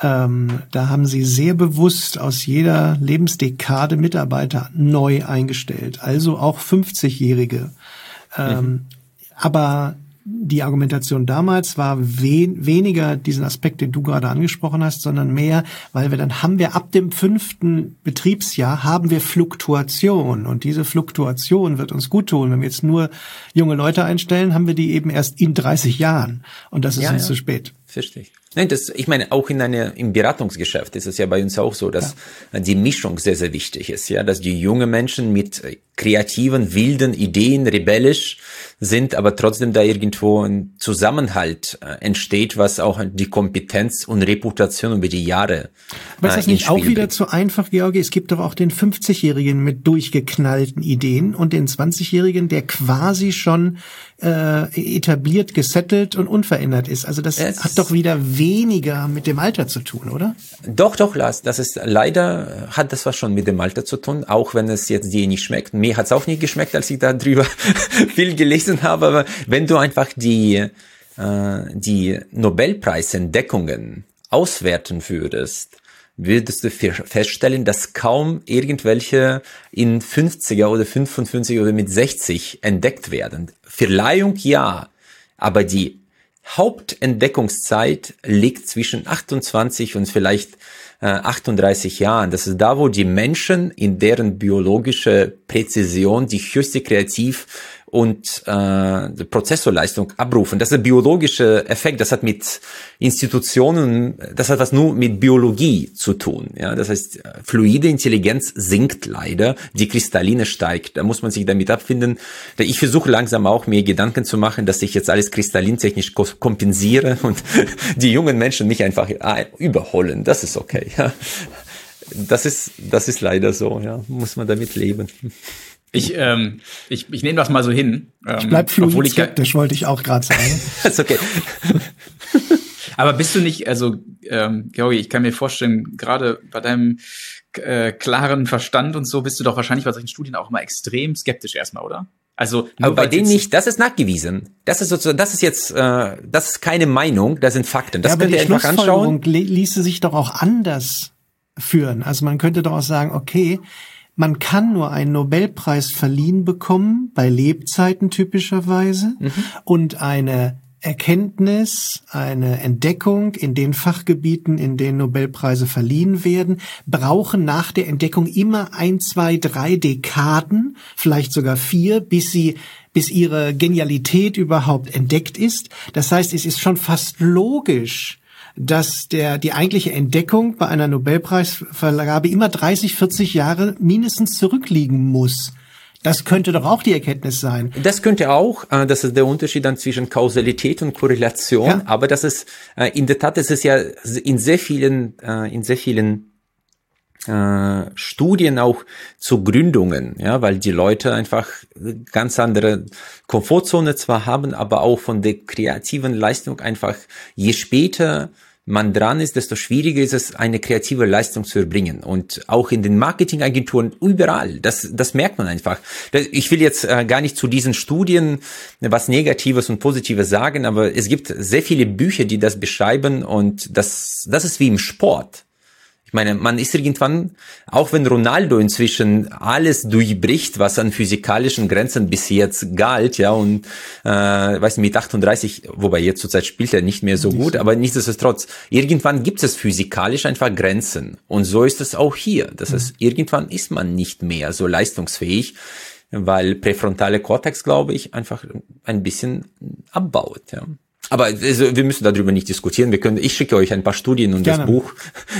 Ähm, da haben sie sehr bewusst aus jeder Lebensdekade Mitarbeiter neu eingestellt, also auch 50-Jährige. Ähm, mhm. Aber die Argumentation damals war wen, weniger diesen Aspekt, den du gerade angesprochen hast, sondern mehr, weil wir dann haben wir ab dem fünften Betriebsjahr haben wir Fluktuation und diese Fluktuation wird uns gut tun. Wenn wir jetzt nur junge Leute einstellen, haben wir die eben erst in 30 Jahren und das ist ja, uns ja. zu spät. Verstehe ich. Nein, das, ich meine, auch in einer, im Beratungsgeschäft ist es ja bei uns auch so, dass ja. die Mischung sehr, sehr wichtig ist, ja, dass die junge Menschen mit kreativen, wilden Ideen, rebellisch sind, aber trotzdem da irgendwo ein Zusammenhalt äh, entsteht, was auch die Kompetenz und Reputation über die Jahre. Aber ist das äh, nicht auch wieder bringt. zu einfach, Georgi? Es gibt doch auch den 50-Jährigen mit durchgeknallten Ideen und den 20-Jährigen, der quasi schon äh, etabliert, gesettelt und unverändert ist. Also das es hat doch wieder weniger mit dem Alter zu tun, oder? Doch, doch, Lars. Das ist leider hat das was schon mit dem Alter zu tun, auch wenn es jetzt dir nicht schmeckt. Mir hat es auch nicht geschmeckt, als ich da drüber viel gelesen habe. Aber wenn du einfach die äh, die Nobelpreisentdeckungen auswerten würdest, würdest du feststellen, dass kaum irgendwelche in 50er oder 55 oder mit 60 entdeckt werden. Verleihung ja, aber die Hauptentdeckungszeit liegt zwischen 28 und vielleicht äh, 38 Jahren. Das ist da, wo die Menschen in deren biologische Präzision die höchste Kreativ- und äh, Prozessorleistung abrufen. Das ist ein biologischer Effekt. Das hat mit Institutionen, das hat was nur mit Biologie zu tun. Ja, das heißt, fluide Intelligenz sinkt leider, die kristalline steigt. Da muss man sich damit abfinden. Ich versuche langsam auch mir Gedanken zu machen, dass ich jetzt alles kristallintechnisch kompensiere und die jungen Menschen mich einfach ah, überholen. Das ist okay. Ja. Das ist, das ist leider so. Ja, muss man damit leben. Ich, ähm, ich, ich nehme das mal so hin. Ähm, ich bleib fluid skeptisch, wollte ich auch gerade sagen. ist okay. Aber bist du nicht, also ähm, Georgi, ich kann mir vorstellen, gerade bei deinem äh, klaren Verstand und so, bist du doch wahrscheinlich bei solchen Studien auch immer extrem skeptisch erstmal, oder? Also aber bei denen nicht, das ist nachgewiesen. Das ist sozusagen, das ist jetzt, äh, das ist keine Meinung, das sind Fakten. Das ja, könnt ihr einfach anschauen. ließe sich doch auch anders führen. Also man könnte doch auch sagen, okay, man kann nur einen Nobelpreis verliehen bekommen, bei Lebzeiten typischerweise, mhm. und eine Erkenntnis, eine Entdeckung in den Fachgebieten, in denen Nobelpreise verliehen werden, brauchen nach der Entdeckung immer ein, zwei, drei Dekaden, vielleicht sogar vier, bis sie bis ihre Genialität überhaupt entdeckt ist. Das heißt, es ist schon fast logisch, dass der, die eigentliche Entdeckung bei einer Nobelpreisvergabe immer 30, 40 Jahre mindestens zurückliegen muss. Das könnte doch auch die Erkenntnis sein. Das könnte auch, äh, das ist der Unterschied dann zwischen Kausalität und Korrelation, ja. aber das ist, äh, in der Tat, das ist ja in sehr vielen, äh, in sehr vielen äh, Studien auch zu Gründungen, ja, weil die Leute einfach ganz andere Komfortzone zwar haben, aber auch von der kreativen Leistung einfach je später man dran ist, desto schwieriger ist es, eine kreative Leistung zu erbringen. Und auch in den Marketingagenturen, überall, das, das merkt man einfach. Ich will jetzt äh, gar nicht zu diesen Studien was Negatives und Positives sagen, aber es gibt sehr viele Bücher, die das beschreiben und das, das ist wie im Sport meine, man ist irgendwann, auch wenn Ronaldo inzwischen alles durchbricht, was an physikalischen Grenzen bis jetzt galt, ja, und äh, weiß nicht, mit 38, wobei jetzt zurzeit spielt er nicht mehr so gut, aber nichtsdestotrotz, irgendwann gibt es physikalisch einfach Grenzen. Und so ist es auch hier. Das mhm. heißt, irgendwann ist man nicht mehr so leistungsfähig, weil präfrontale Cortex, glaube ich, einfach ein bisschen abbaut, ja. Aber also, wir müssen darüber nicht diskutieren. Wir können, ich schicke euch ein paar Studien und Gerne. das Buch,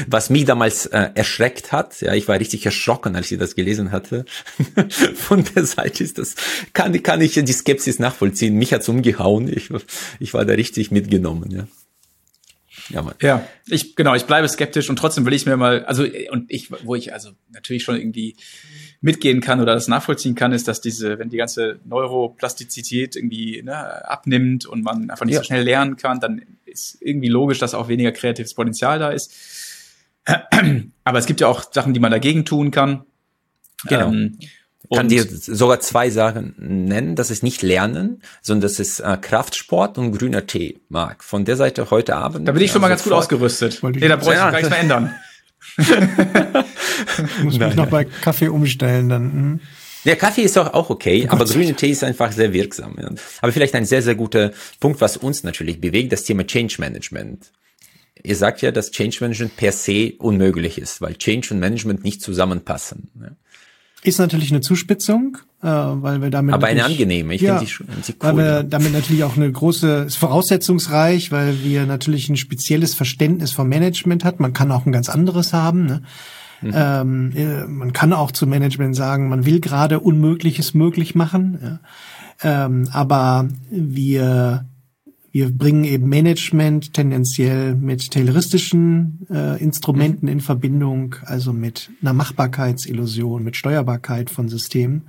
was mich damals äh, erschreckt hat. Ja, ich war richtig erschrocken, als ich das gelesen hatte. Von der Seite ist das, kann, kann ich die Skepsis nachvollziehen. Mich hat's umgehauen. Ich, ich war da richtig mitgenommen, ja. Ja, ja, ich genau, ich bleibe skeptisch und trotzdem will ich mir mal, also und ich, wo ich also natürlich schon irgendwie mitgehen kann oder das nachvollziehen kann, ist, dass diese, wenn die ganze Neuroplastizität irgendwie ne, abnimmt und man einfach nicht ja. so schnell lernen kann, dann ist irgendwie logisch, dass auch weniger kreatives Potenzial da ist. Aber es gibt ja auch Sachen, die man dagegen tun kann. Genau. Ähm, kann dir sogar zwei Sachen nennen. Das ist nicht Lernen, sondern das ist äh, Kraftsport und grüner Tee, Marc. Von der Seite heute Abend. Da bin ich schon mal ganz gut ausgerüstet. Nee, da brauche ich ja. gar nichts mehr ändern. Muss mich noch bei Kaffee umstellen dann. Hm. Der Kaffee ist auch, auch okay, aber grüne Tee ist einfach sehr wirksam. Ja. Aber vielleicht ein sehr, sehr guter Punkt, was uns natürlich bewegt, das Thema Change Management. Ihr sagt ja, dass Change Management per se unmöglich ist, weil Change und Management nicht zusammenpassen. Ja. Ist natürlich eine Zuspitzung, äh, weil wir damit. Aber eine angenehme, ich ja, finde sie, sie cool. Weil wir damit natürlich auch eine große, ist voraussetzungsreich, weil wir natürlich ein spezielles Verständnis vom Management hat. Man kann auch ein ganz anderes haben. Ne? Mhm. Ähm, äh, man kann auch zu Management sagen, man will gerade Unmögliches möglich machen. Ja? Ähm, aber wir wir bringen eben Management tendenziell mit tayloristischen äh, Instrumenten in Verbindung, also mit einer Machbarkeitsillusion, mit Steuerbarkeit von Systemen.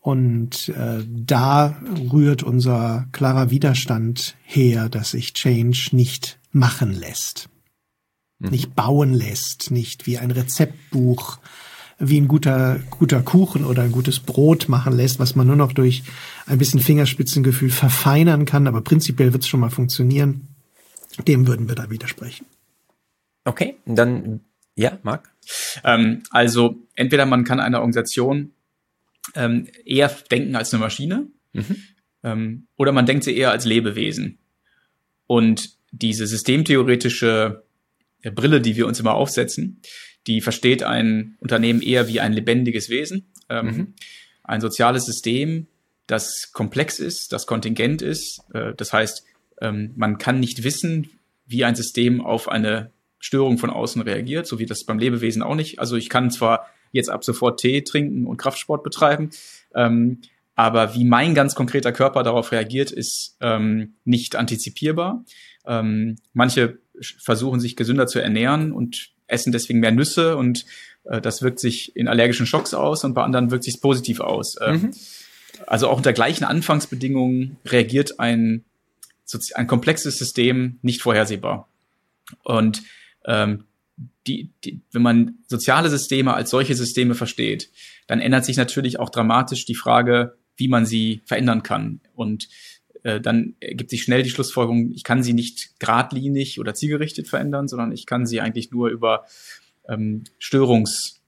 Und äh, da rührt unser klarer Widerstand her, dass sich Change nicht machen lässt, mhm. nicht bauen lässt, nicht wie ein Rezeptbuch wie ein guter, guter Kuchen oder ein gutes Brot machen lässt, was man nur noch durch ein bisschen Fingerspitzengefühl verfeinern kann, aber prinzipiell wird es schon mal funktionieren. Dem würden wir da widersprechen. Okay, dann ja, Marc. Ähm, also entweder man kann eine Organisation ähm, eher denken als eine Maschine, mhm. ähm, oder man denkt sie eher als Lebewesen. Und diese systemtheoretische Brille, die wir uns immer aufsetzen, die versteht ein Unternehmen eher wie ein lebendiges Wesen, ähm, mhm. ein soziales System, das komplex ist, das kontingent ist. Äh, das heißt, ähm, man kann nicht wissen, wie ein System auf eine Störung von außen reagiert, so wie das beim Lebewesen auch nicht. Also ich kann zwar jetzt ab sofort Tee trinken und Kraftsport betreiben, ähm, aber wie mein ganz konkreter Körper darauf reagiert, ist ähm, nicht antizipierbar. Manche versuchen sich gesünder zu ernähren und essen deswegen mehr Nüsse und äh, das wirkt sich in allergischen Schocks aus und bei anderen wirkt sich positiv aus. Mhm. Also auch unter gleichen Anfangsbedingungen reagiert ein, ein komplexes System nicht vorhersehbar. Und ähm, die, die, wenn man soziale Systeme als solche Systeme versteht, dann ändert sich natürlich auch dramatisch die Frage, wie man sie verändern kann. Und äh, dann ergibt sich schnell die Schlussfolgerung, ich kann sie nicht geradlinig oder zielgerichtet verändern, sondern ich kann sie eigentlich nur über ähm, Störungs-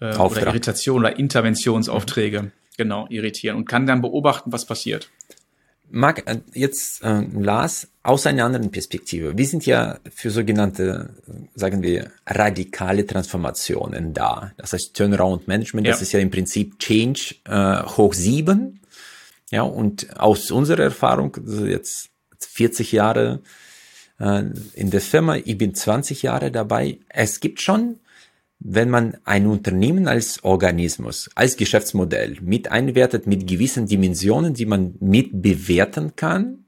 äh, oder Irritation oder Interventionsaufträge. Genau irritieren und kann dann beobachten, was passiert. Marc, äh, jetzt äh, Lars, aus einer anderen Perspektive. Wir sind ja für sogenannte, sagen wir, radikale Transformationen da. Das heißt Turnaround Management, ja. das ist ja im Prinzip Change äh, hoch sieben. Ja, und aus unserer Erfahrung, also jetzt 40 Jahre äh, in der Firma, ich bin 20 Jahre dabei, es gibt schon wenn man ein Unternehmen als Organismus, als Geschäftsmodell mit einwertet, mit gewissen Dimensionen, die man mit bewerten kann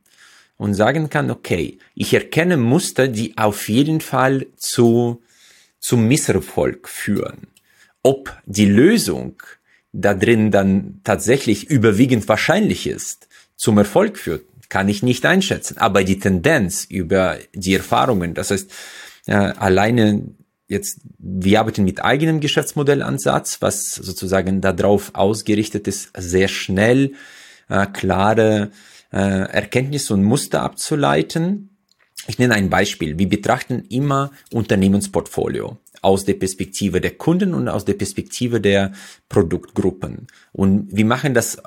und sagen kann, okay, ich erkenne Muster, die auf jeden Fall zu, zum Misserfolg führen. Ob die Lösung da drin dann tatsächlich überwiegend wahrscheinlich ist, zum Erfolg führt, kann ich nicht einschätzen. Aber die Tendenz über die Erfahrungen, das heißt, äh, alleine jetzt, wir arbeiten mit eigenem Geschäftsmodellansatz, was sozusagen darauf ausgerichtet ist, sehr schnell äh, klare äh, Erkenntnisse und Muster abzuleiten. Ich nenne ein Beispiel. Wir betrachten immer Unternehmensportfolio aus der Perspektive der Kunden und aus der Perspektive der Produktgruppen. Und wir machen das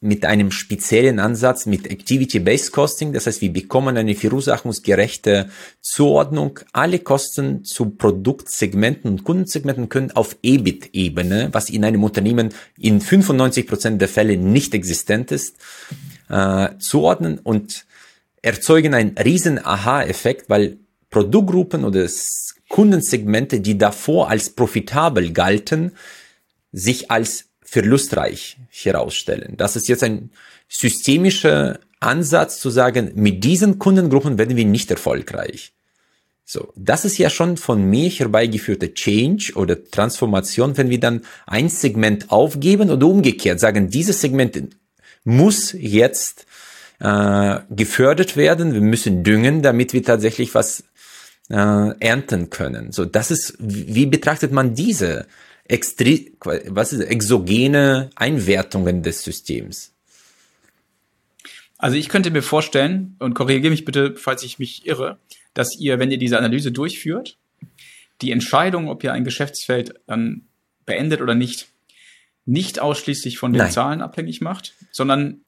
mit einem speziellen Ansatz mit Activity-Based Costing. Das heißt, wir bekommen eine verursachungsgerechte Zuordnung. Alle Kosten zu Produktsegmenten und Kundensegmenten können auf EBIT-Ebene, was in einem Unternehmen in 95 Prozent der Fälle nicht existent ist, äh, zuordnen und erzeugen einen riesen Aha-Effekt, weil Produktgruppen oder Kundensegmente, die davor als profitabel galten, sich als verlustreich herausstellen. Das ist jetzt ein systemischer Ansatz zu sagen, mit diesen Kundengruppen werden wir nicht erfolgreich. So, das ist ja schon von mir herbeigeführte Change oder Transformation, wenn wir dann ein Segment aufgeben oder umgekehrt sagen, dieses Segment muss jetzt äh, gefördert werden, wir müssen düngen, damit wir tatsächlich was äh, ernten können. So, das ist, wie betrachtet man diese extre was ist, exogene Einwertungen des Systems? Also ich könnte mir vorstellen, und korrigiere mich bitte, falls ich mich irre, dass ihr, wenn ihr diese Analyse durchführt, die Entscheidung, ob ihr ein Geschäftsfeld dann beendet oder nicht, nicht ausschließlich von den Nein. Zahlen abhängig macht, sondern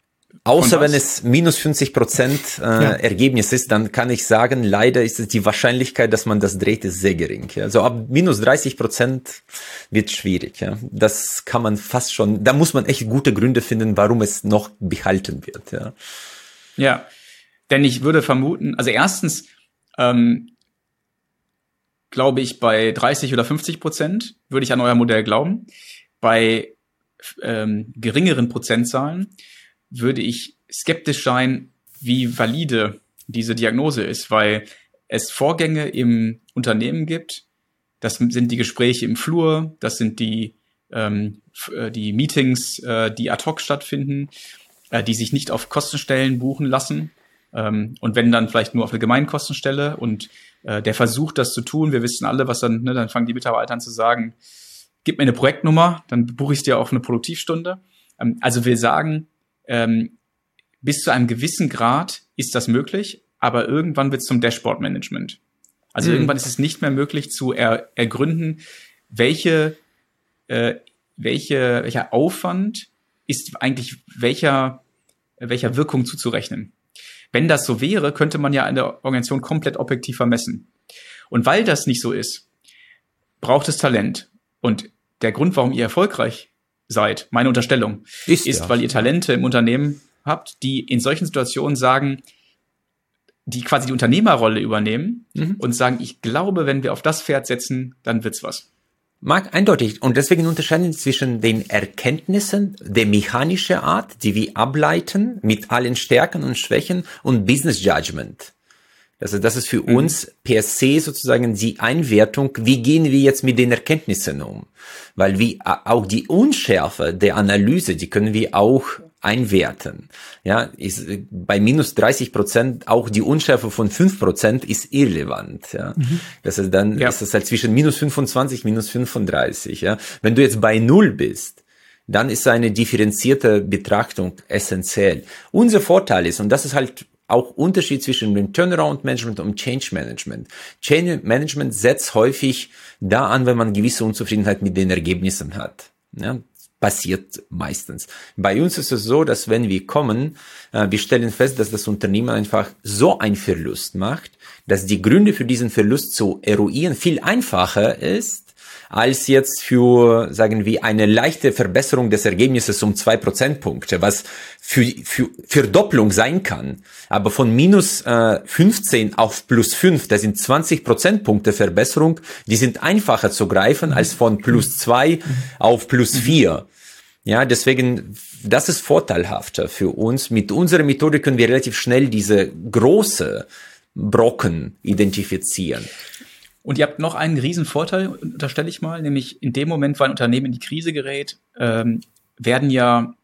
Außer wenn es minus 50 Prozent äh, ja. Ergebnis ist, dann kann ich sagen, leider ist es die Wahrscheinlichkeit, dass man das dreht, ist sehr gering. Ja. Also ab minus 30 Prozent wird schwierig. Ja. Das kann man fast schon, da muss man echt gute Gründe finden, warum es noch behalten wird. Ja, ja. denn ich würde vermuten, also erstens ähm, glaube ich, bei 30 oder 50 Prozent würde ich an euer Modell glauben. Bei ähm, geringeren Prozentzahlen würde ich skeptisch sein, wie valide diese Diagnose ist, weil es Vorgänge im Unternehmen gibt. Das sind die Gespräche im Flur, das sind die, ähm, äh, die Meetings, äh, die ad hoc stattfinden, äh, die sich nicht auf Kostenstellen buchen lassen. Ähm, und wenn dann vielleicht nur auf eine Gemeinkostenstelle und äh, der versucht, das zu tun, wir wissen alle, was dann, ne, dann fangen die Mitarbeiter an zu sagen, gib mir eine Projektnummer, dann buche ich dir auf eine Produktivstunde. Ähm, also wir sagen, ähm, bis zu einem gewissen Grad ist das möglich, aber irgendwann wird es zum Dashboard-Management. Also mhm. irgendwann ist es nicht mehr möglich zu er, ergründen, welche, äh, welche, welcher Aufwand ist eigentlich welcher, welcher Wirkung zuzurechnen. Wenn das so wäre, könnte man ja eine Organisation komplett objektiv vermessen. Und weil das nicht so ist, braucht es Talent. Und der Grund, warum ihr erfolgreich seid. Meine Unterstellung ist, ist ja. weil ihr Talente im Unternehmen habt, die in solchen Situationen sagen, die quasi die Unternehmerrolle übernehmen mhm. und sagen, ich glaube, wenn wir auf das Pferd setzen, dann wird's was. Mag eindeutig. Und deswegen unterscheiden zwischen den Erkenntnissen der mechanischen Art, die wir ableiten mit allen Stärken und Schwächen und Business Judgment. Also das ist für mhm. uns per se sozusagen die Einwertung, wie gehen wir jetzt mit den Erkenntnissen um? Weil wie auch die Unschärfe der Analyse, die können wir auch einwerten. Ja, ist bei minus 30 Prozent auch die Unschärfe von 5 Prozent ist irrelevant. Ja, mhm. das ist dann ja. ist das halt zwischen minus 25 minus 35. Ja, wenn du jetzt bei null bist, dann ist eine differenzierte Betrachtung essentiell. Unser Vorteil ist und das ist halt auch Unterschied zwischen dem Turnaround Management und Change Management. Change Management setzt häufig da an, wenn man gewisse Unzufriedenheit mit den Ergebnissen hat. Ja, passiert meistens. Bei uns ist es so, dass wenn wir kommen, äh, wir stellen fest, dass das Unternehmen einfach so einen Verlust macht, dass die Gründe für diesen Verlust zu eruieren viel einfacher ist, als jetzt für, sagen wir, eine leichte Verbesserung des Ergebnisses um zwei Prozentpunkte, was für, für Verdopplung sein kann. Aber von minus äh, 15 auf plus 5, das sind 20 Prozentpunkte Verbesserung, die sind einfacher zu greifen als von plus 2 auf plus 4. Ja, deswegen, das ist vorteilhafter für uns. Mit unserer Methode können wir relativ schnell diese große Brocken identifizieren. Und ihr habt noch einen riesen Vorteil, unterstelle ich mal, nämlich in dem Moment, wo ein Unternehmen in die Krise gerät, ähm, werden ja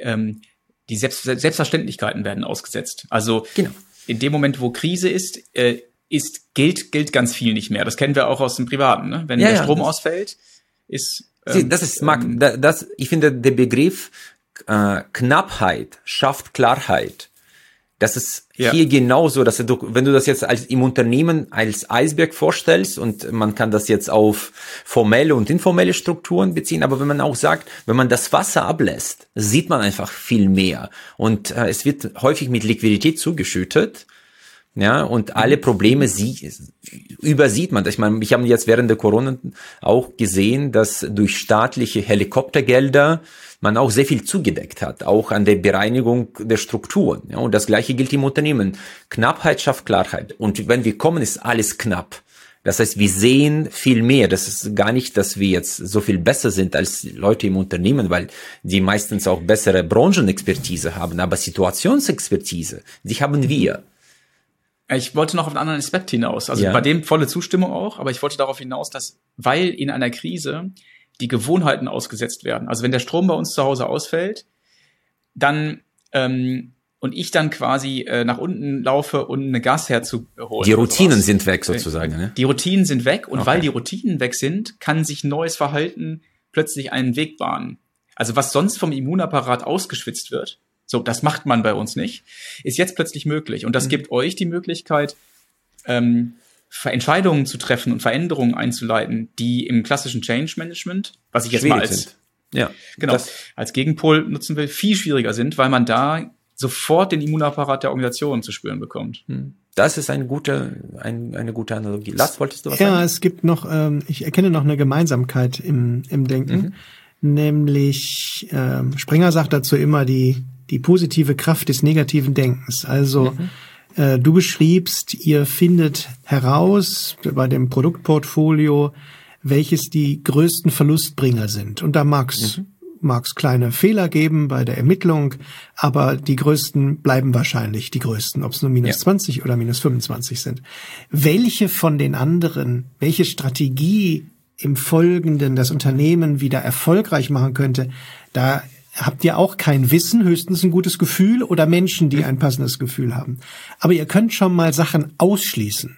ähm, die Selbst Selbstverständlichkeiten werden ausgesetzt. Also genau. in dem Moment, wo Krise ist, äh, ist gilt gilt ganz viel nicht mehr. Das kennen wir auch aus dem Privaten. Ne? Wenn ja, der Strom ja, ausfällt, ist ähm, das ist Mark, ähm, das ich finde der Begriff äh, Knappheit schafft Klarheit. Das ist ja. hier genauso, dass du, wenn du das jetzt als im Unternehmen als Eisberg vorstellst und man kann das jetzt auf formelle und informelle Strukturen beziehen, aber wenn man auch sagt, wenn man das Wasser ablässt, sieht man einfach viel mehr und äh, es wird häufig mit Liquidität zugeschüttet. Ja, und alle Probleme sie, übersieht man. Ich meine, ich habe jetzt während der Corona auch gesehen, dass durch staatliche Helikoptergelder man auch sehr viel zugedeckt hat, auch an der Bereinigung der Strukturen. Ja, und das Gleiche gilt im Unternehmen. Knappheit schafft Klarheit. Und wenn wir kommen, ist alles knapp. Das heißt, wir sehen viel mehr. Das ist gar nicht, dass wir jetzt so viel besser sind als Leute im Unternehmen, weil die meistens auch bessere Branchenexpertise haben. Aber Situationsexpertise, die haben wir. Ich wollte noch auf einen anderen Aspekt hinaus. Also ja. bei dem volle Zustimmung auch, aber ich wollte darauf hinaus, dass, weil in einer Krise die Gewohnheiten ausgesetzt werden. Also wenn der Strom bei uns zu Hause ausfällt, dann ähm, und ich dann quasi äh, nach unten laufe, um eine Gasherd zu holen. Die Routinen sind weg sozusagen. Ne? Die Routinen sind weg und okay. weil die Routinen weg sind, kann sich neues Verhalten plötzlich einen Weg bahnen. Also was sonst vom Immunapparat ausgeschwitzt wird, so das macht man bei uns nicht, ist jetzt plötzlich möglich und das mhm. gibt euch die Möglichkeit, ähm, Entscheidungen zu treffen und Veränderungen einzuleiten, die im klassischen Change Management, was ich jetzt Schwierig mal als sind. ja, genau, als Gegenpol nutzen will, viel schwieriger sind, weil man da sofort den Immunapparat der Organisation zu spüren bekommt. Hm. Das ist eine gute, ein, eine gute Analogie. Lars, wolltest du was ja, sagen? Ja, es gibt noch, ähm, ich erkenne noch eine Gemeinsamkeit im, im Denken, mhm. nämlich ähm, Springer sagt dazu immer die, die positive Kraft des negativen Denkens. Also mhm äh, du beschriebst, ihr findet heraus bei dem Produktportfolio, welches die größten Verlustbringer sind. Und da mag's mhm. mag's kleine Fehler geben bei der Ermittlung, aber die größten bleiben wahrscheinlich die größten, ob es nur minus ja. 20 oder minus 25 sind. Welche von den anderen, welche Strategie im Folgenden das Unternehmen wieder erfolgreich machen könnte, da habt ihr auch kein Wissen, höchstens ein gutes Gefühl oder Menschen, die ein passendes Gefühl haben. Aber ihr könnt schon mal Sachen ausschließen.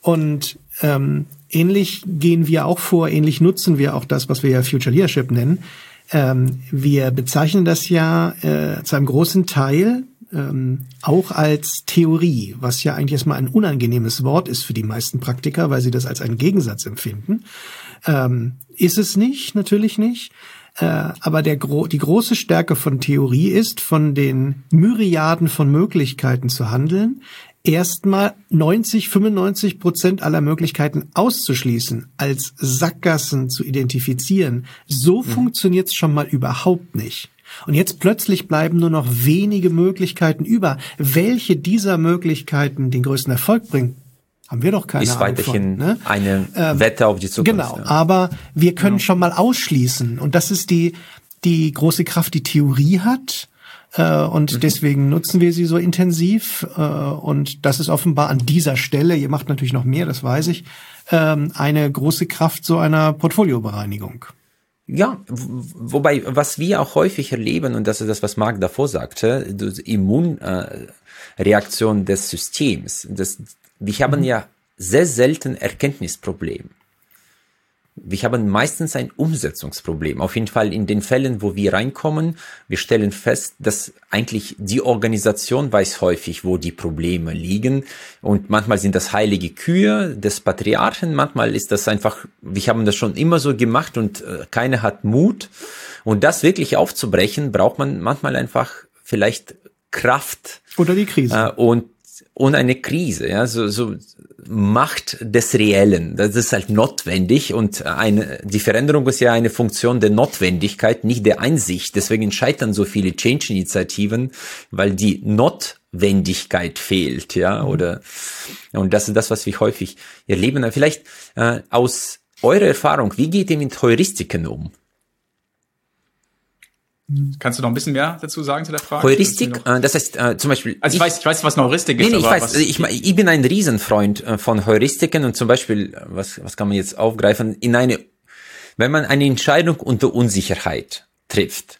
Und ähm, ähnlich gehen wir auch vor, ähnlich nutzen wir auch das, was wir ja Future Leadership nennen. Ähm, wir bezeichnen das ja äh, zu einem großen Teil ähm, auch als Theorie, was ja eigentlich erstmal ein unangenehmes Wort ist für die meisten Praktiker, weil sie das als einen Gegensatz empfinden. Ähm, ist es nicht, natürlich nicht. Äh, aber der gro die große Stärke von Theorie ist, von den Myriaden von Möglichkeiten zu handeln, erstmal 90, 95 Prozent aller Möglichkeiten auszuschließen, als Sackgassen zu identifizieren, so mhm. funktioniert's schon mal überhaupt nicht. Und jetzt plötzlich bleiben nur noch wenige Möglichkeiten über. Welche dieser Möglichkeiten den größten Erfolg bringen, haben wir doch keine Ist Ahnung weiterhin von, ne? eine ähm, Wette auf die Zukunft. Genau, ja. aber wir können ja. schon mal ausschließen. Und das ist die, die große Kraft, die Theorie hat. Äh, und mhm. deswegen nutzen wir sie so intensiv. Äh, und das ist offenbar an dieser Stelle, ihr macht natürlich noch mehr, das weiß ich, ähm, eine große Kraft so einer Portfoliobereinigung. Ja, wobei, was wir auch häufig erleben, und das ist das, was Marc davor sagte, die Immunreaktion des Systems. Das, wir haben mhm. ja sehr selten Erkenntnisproblem. Wir haben meistens ein Umsetzungsproblem. Auf jeden Fall in den Fällen, wo wir reinkommen, wir stellen fest, dass eigentlich die Organisation weiß häufig, wo die Probleme liegen. Und manchmal sind das heilige Kühe des Patriarchen, manchmal ist das einfach, wir haben das schon immer so gemacht und äh, keiner hat Mut. Und das wirklich aufzubrechen, braucht man manchmal einfach vielleicht Kraft. Oder die Krise. Äh, und und eine Krise, ja, so, so Macht des Reellen. Das ist halt notwendig und eine, die Veränderung ist ja eine Funktion der Notwendigkeit, nicht der Einsicht. Deswegen scheitern so viele Change-Initiativen, weil die Notwendigkeit fehlt, ja, mhm. oder, und das ist das, was wir häufig erleben. Vielleicht äh, aus eurer Erfahrung, wie geht ihr mit Heuristiken um? Kannst du noch ein bisschen mehr dazu sagen zu der Frage? Heuristik, äh, das heißt äh, zum Beispiel. Also ich, ich, weiß, ich weiß, was eine Heuristik ist. Nee, nee, ich weiß, ich, ich bin ein Riesenfreund äh, von Heuristiken und zum Beispiel, äh, was, was kann man jetzt aufgreifen? In eine, wenn man eine Entscheidung unter Unsicherheit trifft,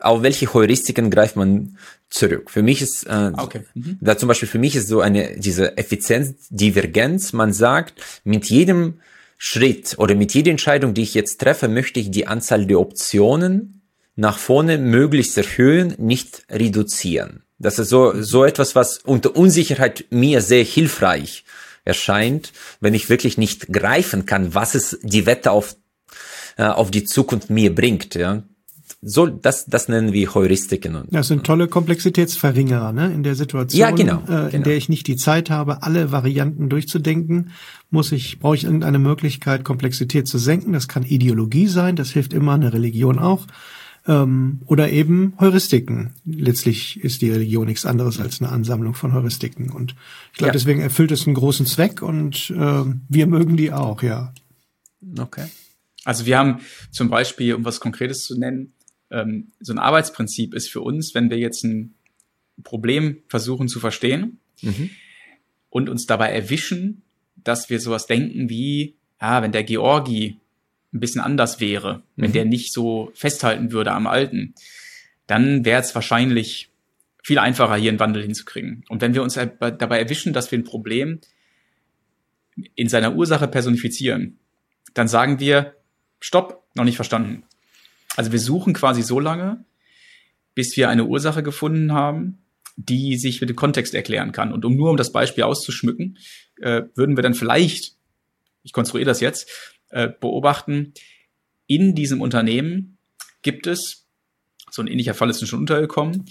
auf welche Heuristiken greift man zurück? Für mich ist, äh, okay. mhm. da zum Beispiel für mich ist so eine, diese Effizienzdivergenz. Man sagt, mit jedem Schritt oder mit jeder Entscheidung, die ich jetzt treffe, möchte ich die Anzahl der Optionen nach vorne möglichst erhöhen, nicht reduzieren. Das ist so, so etwas, was unter Unsicherheit mir sehr hilfreich erscheint, wenn ich wirklich nicht greifen kann, was es die Wette auf, äh, auf die Zukunft mir bringt. Ja. So, das, das nennen wir Heuristiken. Und, das sind tolle Komplexitätsverringerer, ne? In der Situation, ja, genau, äh, in genau. der ich nicht die Zeit habe, alle Varianten durchzudenken, muss ich, brauche ich irgendeine Möglichkeit, Komplexität zu senken. Das kann Ideologie sein, das hilft immer, eine Religion auch ähm, oder eben Heuristiken. Letztlich ist die Religion nichts anderes als eine Ansammlung von Heuristiken. Und ich glaube, ja. deswegen erfüllt es einen großen Zweck und äh, wir mögen die auch, ja. Okay. Also wir haben zum Beispiel, um was Konkretes zu nennen, ähm, so ein Arbeitsprinzip ist für uns, wenn wir jetzt ein Problem versuchen zu verstehen mhm. und uns dabei erwischen, dass wir sowas denken wie, ja, wenn der Georgi ein bisschen anders wäre, wenn mhm. der nicht so festhalten würde am Alten, dann wäre es wahrscheinlich viel einfacher, hier einen Wandel hinzukriegen. Und wenn wir uns dabei erwischen, dass wir ein Problem in seiner Ursache personifizieren, dann sagen wir, stopp, noch nicht verstanden. Also wir suchen quasi so lange, bis wir eine Ursache gefunden haben, die sich mit dem Kontext erklären kann. Und um nur um das Beispiel auszuschmücken, äh, würden wir dann vielleicht, ich konstruiere das jetzt, äh, beobachten, in diesem Unternehmen gibt es, so ein ähnlicher Fall ist schon untergekommen,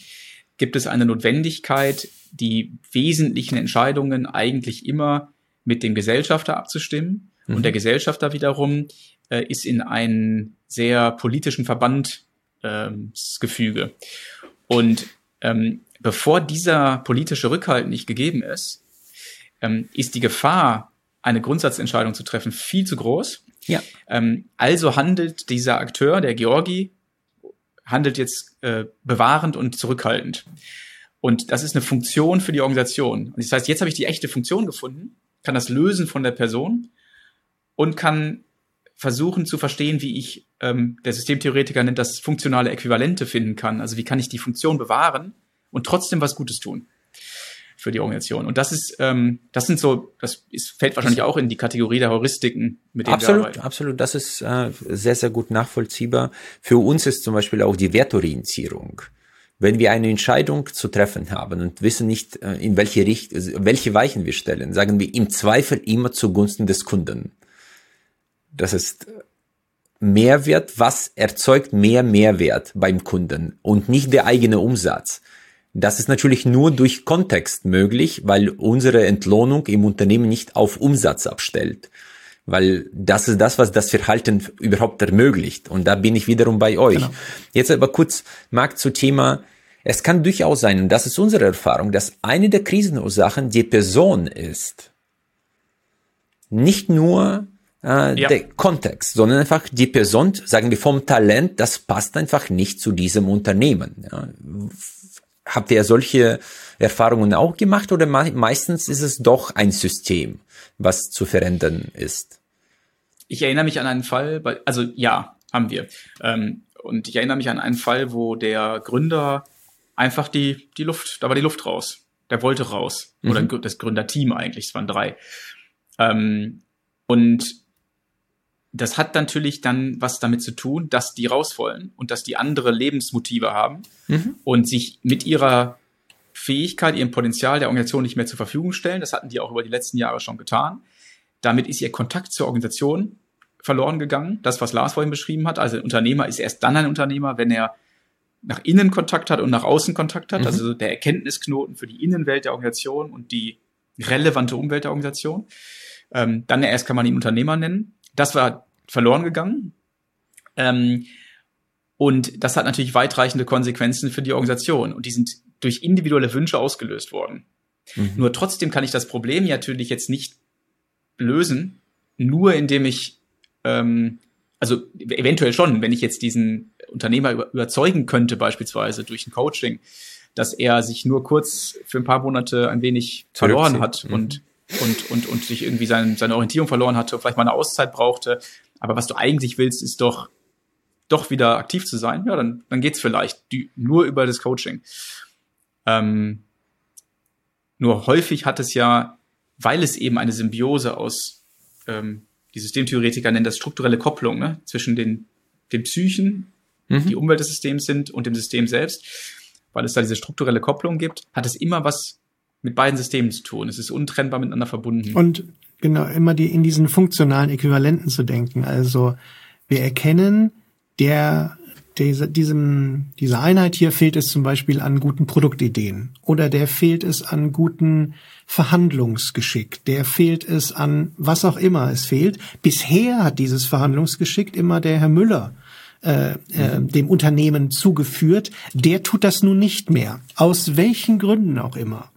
gibt es eine Notwendigkeit, die wesentlichen Entscheidungen eigentlich immer mit dem Gesellschafter abzustimmen. Mhm. Und der Gesellschafter wiederum äh, ist in einem sehr politischen Verbandsgefüge. Ähm, und ähm, bevor dieser politische Rückhalt nicht gegeben ist, ähm, ist die Gefahr, eine Grundsatzentscheidung zu treffen, viel zu groß. Ja. Ähm, also handelt dieser Akteur, der Georgi, handelt jetzt äh, bewahrend und zurückhaltend. Und das ist eine Funktion für die Organisation. Und das heißt, jetzt habe ich die echte Funktion gefunden, kann das lösen von der Person und kann versuchen zu verstehen, wie ich, ähm, der Systemtheoretiker nennt das funktionale Äquivalente finden kann. Also wie kann ich die Funktion bewahren und trotzdem was Gutes tun für die Organisation. Und das ist, ähm, das sind so, das ist, fällt wahrscheinlich auch in die Kategorie der Heuristiken, mit denen absolut, wir arbeiten. Absolut, das ist äh, sehr, sehr gut nachvollziehbar. Für uns ist zum Beispiel auch die Wertorientierung. Wenn wir eine Entscheidung zu treffen haben und wissen nicht, äh, in welche Richtung, welche Weichen wir stellen, sagen wir im Zweifel immer zugunsten des Kunden. Das ist Mehrwert, was erzeugt mehr Mehrwert beim Kunden und nicht der eigene Umsatz. Das ist natürlich nur durch Kontext möglich, weil unsere Entlohnung im Unternehmen nicht auf Umsatz abstellt. Weil das ist das, was das Verhalten überhaupt ermöglicht. Und da bin ich wiederum bei euch. Genau. Jetzt aber kurz, Marc, zu Thema, es kann durchaus sein, und das ist unsere Erfahrung, dass eine der Krisenursachen die Person ist. Nicht nur äh, ja. der Kontext, sondern einfach die Person, sagen wir vom Talent, das passt einfach nicht zu diesem Unternehmen. Ja. Habt ihr solche Erfahrungen auch gemacht oder meistens ist es doch ein System, was zu verändern ist? Ich erinnere mich an einen Fall, also ja, haben wir. Ähm, und ich erinnere mich an einen Fall, wo der Gründer einfach die, die Luft, da war die Luft raus. Der wollte raus. Mhm. Oder das Gründerteam eigentlich, es waren drei. Ähm, und das hat natürlich dann was damit zu tun, dass die raus wollen und dass die andere Lebensmotive haben mhm. und sich mit ihrer Fähigkeit, ihrem Potenzial der Organisation nicht mehr zur Verfügung stellen. Das hatten die auch über die letzten Jahre schon getan. Damit ist ihr Kontakt zur Organisation verloren gegangen. Das, was Lars vorhin beschrieben hat. Also ein Unternehmer ist erst dann ein Unternehmer, wenn er nach innen Kontakt hat und nach außen Kontakt hat. Mhm. Also der Erkenntnisknoten für die Innenwelt der Organisation und die relevante Umwelt der Organisation. Ähm, dann erst kann man ihn Unternehmer nennen. Das war verloren gegangen. Ähm, und das hat natürlich weitreichende Konsequenzen für die Organisation. Und die sind durch individuelle Wünsche ausgelöst worden. Mhm. Nur trotzdem kann ich das Problem natürlich jetzt nicht lösen, nur indem ich, ähm, also eventuell schon, wenn ich jetzt diesen Unternehmer über, überzeugen könnte, beispielsweise durch ein Coaching, dass er sich nur kurz für ein paar Monate ein wenig verloren hat mhm. und und, und, und sich irgendwie sein, seine Orientierung verloren hatte, vielleicht mal eine Auszeit brauchte. Aber was du eigentlich willst, ist doch, doch wieder aktiv zu sein. Ja, dann, dann geht's vielleicht die, nur über das Coaching. Ähm, nur häufig hat es ja, weil es eben eine Symbiose aus, ähm, die Systemtheoretiker nennen das strukturelle Kopplung, ne, zwischen den, den Psychen, mhm. die Umwelt des Systems sind und dem System selbst, weil es da diese strukturelle Kopplung gibt, hat es immer was mit beiden Systemen zu tun. Es ist untrennbar miteinander verbunden. Und genau, immer die in diesen funktionalen Äquivalenten zu denken. Also wir erkennen, der diese, diesem, dieser Einheit hier fehlt es zum Beispiel an guten Produktideen oder der fehlt es an guten Verhandlungsgeschick, der fehlt es an was auch immer es fehlt. Bisher hat dieses Verhandlungsgeschick immer der Herr Müller äh, äh, dem Unternehmen zugeführt. Der tut das nun nicht mehr. Aus welchen Gründen auch immer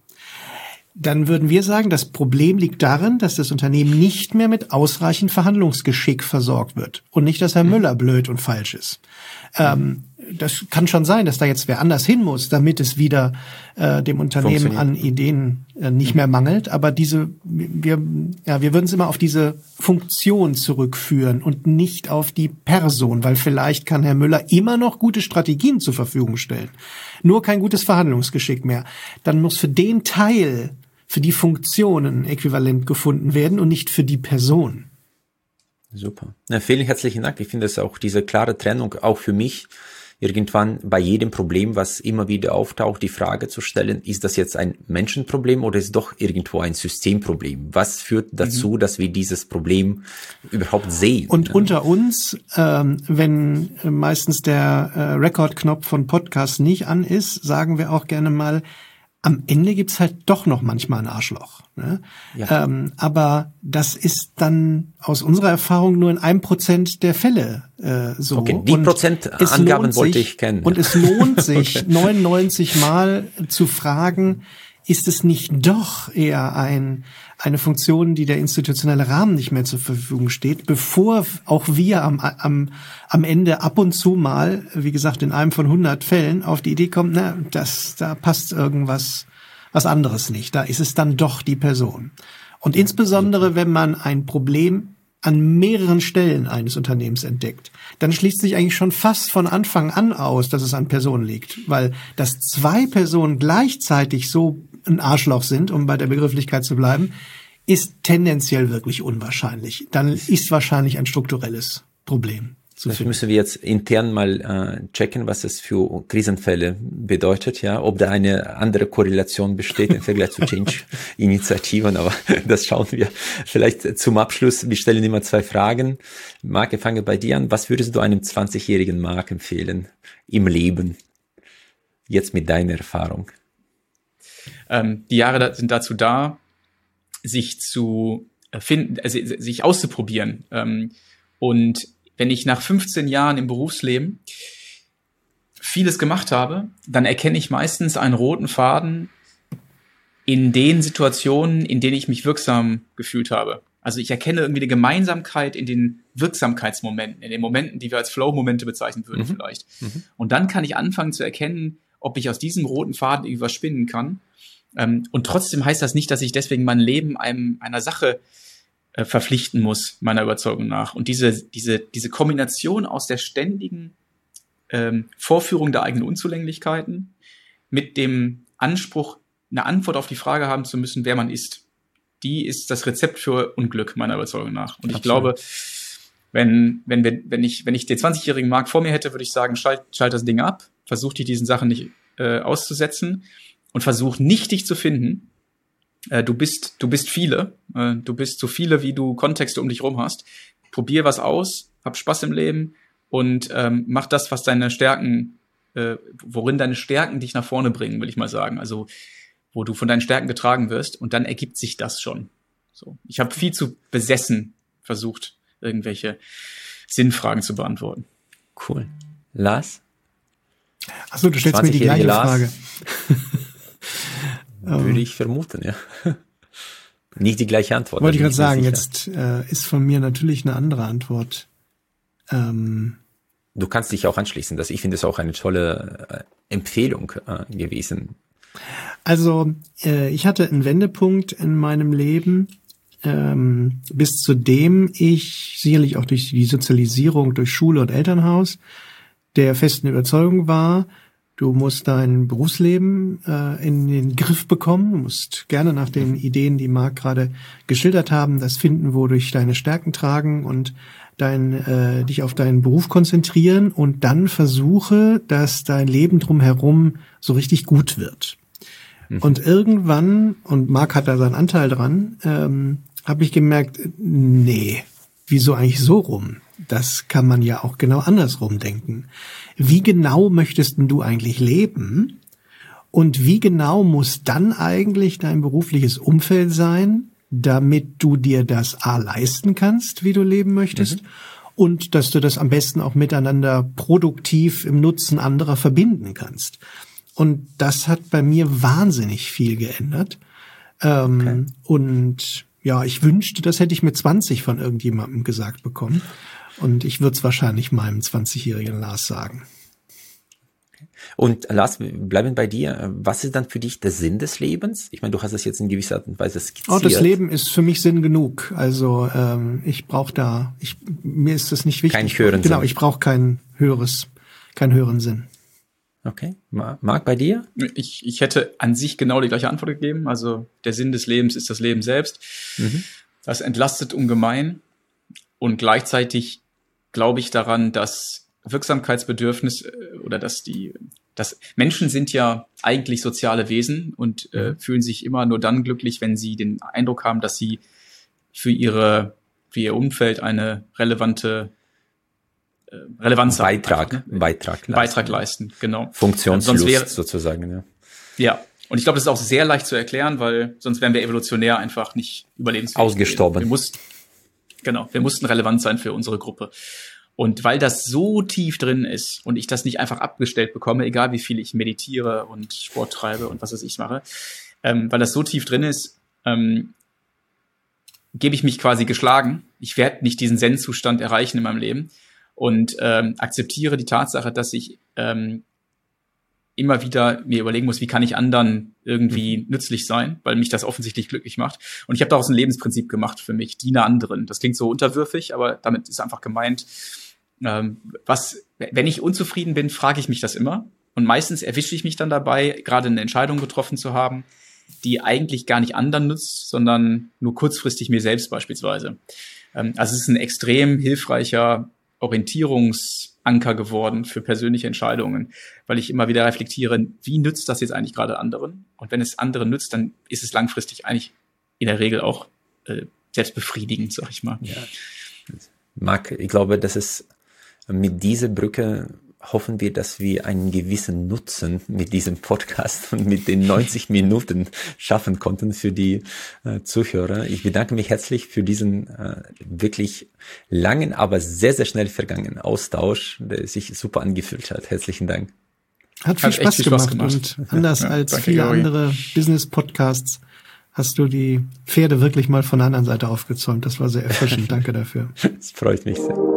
dann würden wir sagen, das Problem liegt darin, dass das Unternehmen nicht mehr mit ausreichend Verhandlungsgeschick versorgt wird und nicht, dass Herr mhm. Müller blöd und falsch ist. Ähm, das kann schon sein, dass da jetzt wer anders hin muss, damit es wieder äh, dem Unternehmen an Ideen äh, nicht mehr mangelt. Aber diese, wir, ja, wir würden es immer auf diese Funktion zurückführen und nicht auf die Person, weil vielleicht kann Herr Müller immer noch gute Strategien zur Verfügung stellen, nur kein gutes Verhandlungsgeschick mehr. Dann muss für den Teil für die Funktionen äquivalent gefunden werden und nicht für die Person. Super. Ja, vielen herzlichen Dank. Ich finde es auch diese klare Trennung auch für mich irgendwann bei jedem Problem, was immer wieder auftaucht, die Frage zu stellen, ist das jetzt ein Menschenproblem oder ist doch irgendwo ein Systemproblem? Was führt dazu, mhm. dass wir dieses Problem überhaupt sehen? Und unter uns, ähm, wenn meistens der äh, Rekordknopf von Podcast nicht an ist, sagen wir auch gerne mal, am Ende gibt's halt doch noch manchmal ein Arschloch. Ne? Ja. Ähm, aber das ist dann aus unserer Erfahrung nur in einem Prozent der Fälle äh, so. Okay, die Prozentangaben wollte ich kennen. Und es lohnt sich, 99 Mal zu fragen, ist es nicht doch eher ein, eine Funktion, die der institutionelle Rahmen nicht mehr zur Verfügung steht, bevor auch wir am, am, am Ende ab und zu mal, wie gesagt, in einem von 100 Fällen auf die Idee kommen, na, das, da passt irgendwas, was anderes nicht. Da ist es dann doch die Person. Und insbesondere, wenn man ein Problem an mehreren Stellen eines Unternehmens entdeckt, dann schließt sich eigentlich schon fast von Anfang an aus, dass es an Personen liegt, weil dass zwei Personen gleichzeitig so ein Arschloch sind, um bei der Begrifflichkeit zu bleiben, ist tendenziell wirklich unwahrscheinlich. Dann ist wahrscheinlich ein strukturelles Problem. Das müssen wir jetzt intern mal äh, checken, was es für Krisenfälle bedeutet, ja, ob da eine andere Korrelation besteht im Vergleich zu Change-Initiativen, aber das schauen wir vielleicht zum Abschluss. Wir stellen immer zwei Fragen. Marc, ich fange bei dir an. Was würdest du einem 20-jährigen Marc empfehlen im Leben? Jetzt mit deiner Erfahrung. Ähm, die Jahre sind dazu da, sich zu finden, also sich auszuprobieren. Ähm, und wenn ich nach 15 Jahren im Berufsleben vieles gemacht habe, dann erkenne ich meistens einen roten Faden in den Situationen, in denen ich mich wirksam gefühlt habe. Also ich erkenne irgendwie eine Gemeinsamkeit in den Wirksamkeitsmomenten, in den Momenten, die wir als Flow-Momente bezeichnen würden mhm. vielleicht. Mhm. Und dann kann ich anfangen zu erkennen, ob ich aus diesem roten Faden überspinnen kann. Ähm, und trotzdem heißt das nicht, dass ich deswegen mein Leben einem, einer Sache äh, verpflichten muss, meiner Überzeugung nach. Und diese, diese, diese Kombination aus der ständigen ähm, Vorführung der eigenen Unzulänglichkeiten mit dem Anspruch, eine Antwort auf die Frage haben zu müssen, wer man ist die ist das Rezept für Unglück, meiner Überzeugung nach. Und Absolut. ich glaube, wenn, wenn, wir, wenn ich, wenn ich den 20-jährigen Mark vor mir hätte, würde ich sagen, schalt, schalt das Ding ab, versuch dich diesen Sachen nicht äh, auszusetzen und versuch nicht dich zu finden. Äh, du bist, du bist viele, äh, du bist so viele, wie du Kontexte um dich rum hast. Probier was aus, hab Spaß im Leben und ähm, mach das, was deine Stärken, äh, worin deine Stärken dich nach vorne bringen, will ich mal sagen. Also wo du von deinen Stärken getragen wirst und dann ergibt sich das schon. So, ich habe viel zu besessen versucht, irgendwelche Sinnfragen zu beantworten. Cool. Lars? Achso, du stellst mir die gleiche Lars, Frage. Würde ich vermuten, ja. Nicht die gleiche Antwort. Wollte ich gerade sagen, jetzt äh, ist von mir natürlich eine andere Antwort. Ähm, du kannst dich auch anschließen. Das, ich finde es auch eine tolle äh, Empfehlung äh, gewesen, also äh, ich hatte einen Wendepunkt in meinem Leben, ähm, bis zu dem ich sicherlich auch durch die Sozialisierung durch Schule und Elternhaus der festen Überzeugung war, du musst dein Berufsleben äh, in den Griff bekommen, du musst gerne nach den Ideen, die Marc gerade geschildert haben, das finden, wodurch deine Stärken tragen und dein, äh, dich auf deinen Beruf konzentrieren und dann versuche, dass dein Leben drumherum so richtig gut wird. Mhm. Und irgendwann, und Marc hat da seinen Anteil dran, ähm, habe ich gemerkt, nee, wieso eigentlich so rum? Das kann man ja auch genau andersrum denken. Wie genau möchtest du eigentlich leben? Und wie genau muss dann eigentlich dein berufliches Umfeld sein, damit du dir das A leisten kannst, wie du leben möchtest? Mhm. Und dass du das am besten auch miteinander produktiv im Nutzen anderer verbinden kannst. Und das hat bei mir wahnsinnig viel geändert. Ähm, okay. Und ja, ich wünschte, das hätte ich mit 20 von irgendjemandem gesagt bekommen. Und ich würde es wahrscheinlich meinem 20-jährigen Lars sagen. Und Lars, wir bleiben bei dir. Was ist dann für dich der Sinn des Lebens? Ich meine, du hast es jetzt in gewisser Art und Weise skizziert. Oh, das Leben ist für mich Sinn genug. Also ähm, ich brauche da, ich, mir ist das nicht wichtig. Kein höheren genau, Sinn. Genau, ich brauche kein höheres, keinen höheren Sinn. Okay. Marc, bei dir? Ich, ich hätte an sich genau die gleiche Antwort gegeben. Also der Sinn des Lebens ist das Leben selbst. Mhm. Das entlastet ungemein. Und gleichzeitig glaube ich daran, dass Wirksamkeitsbedürfnis äh, oder dass die, dass Menschen sind ja eigentlich soziale Wesen und äh, mhm. fühlen sich immer nur dann glücklich, wenn sie den Eindruck haben, dass sie für ihre, für ihr Umfeld eine relevante äh, Relevanz Beitrag, einfach, ne? Beitrag leisten. Beitrag leisten, genau. Funktionslust wäre, sozusagen, ja. Ja, und ich glaube, das ist auch sehr leicht zu erklären, weil sonst wären wir evolutionär einfach nicht überlebensfähig. Ausgestorben. Wir mussten, genau, wir mussten relevant sein für unsere Gruppe. Und weil das so tief drin ist und ich das nicht einfach abgestellt bekomme, egal wie viel ich meditiere und Sport treibe und was es ich mache, ähm, weil das so tief drin ist, ähm, gebe ich mich quasi geschlagen. Ich werde nicht diesen Zen-Zustand erreichen in meinem Leben und ähm, akzeptiere die Tatsache, dass ich ähm, immer wieder mir überlegen muss, wie kann ich anderen irgendwie mhm. nützlich sein, weil mich das offensichtlich glücklich macht. Und ich habe daraus ein Lebensprinzip gemacht für mich, diene anderen. Das klingt so unterwürfig, aber damit ist einfach gemeint, ähm, was, wenn ich unzufrieden bin, frage ich mich das immer. Und meistens erwische ich mich dann dabei, gerade eine Entscheidung getroffen zu haben, die eigentlich gar nicht anderen nützt, sondern nur kurzfristig mir selbst beispielsweise. Ähm, also es ist ein extrem hilfreicher Orientierungsanker geworden für persönliche Entscheidungen, weil ich immer wieder reflektiere, wie nützt das jetzt eigentlich gerade anderen? Und wenn es anderen nützt, dann ist es langfristig eigentlich in der Regel auch äh, selbstbefriedigend, sag ich mal. Ja. Marc, ich glaube, dass es mit dieser Brücke hoffen wir, dass wir einen gewissen Nutzen mit diesem Podcast und mit den 90 Minuten schaffen konnten für die äh, Zuhörer. Ich bedanke mich herzlich für diesen äh, wirklich langen, aber sehr, sehr schnell vergangenen Austausch, der sich super angefühlt hat. Herzlichen Dank. Hat viel, Hat Spaß, viel gemacht Spaß, gemacht und anders ja, als viele Gary. andere Business-Podcasts hast du die Pferde wirklich mal von der anderen Seite aufgezäumt. Das war sehr erfrischend. Danke dafür. Es freut mich sehr.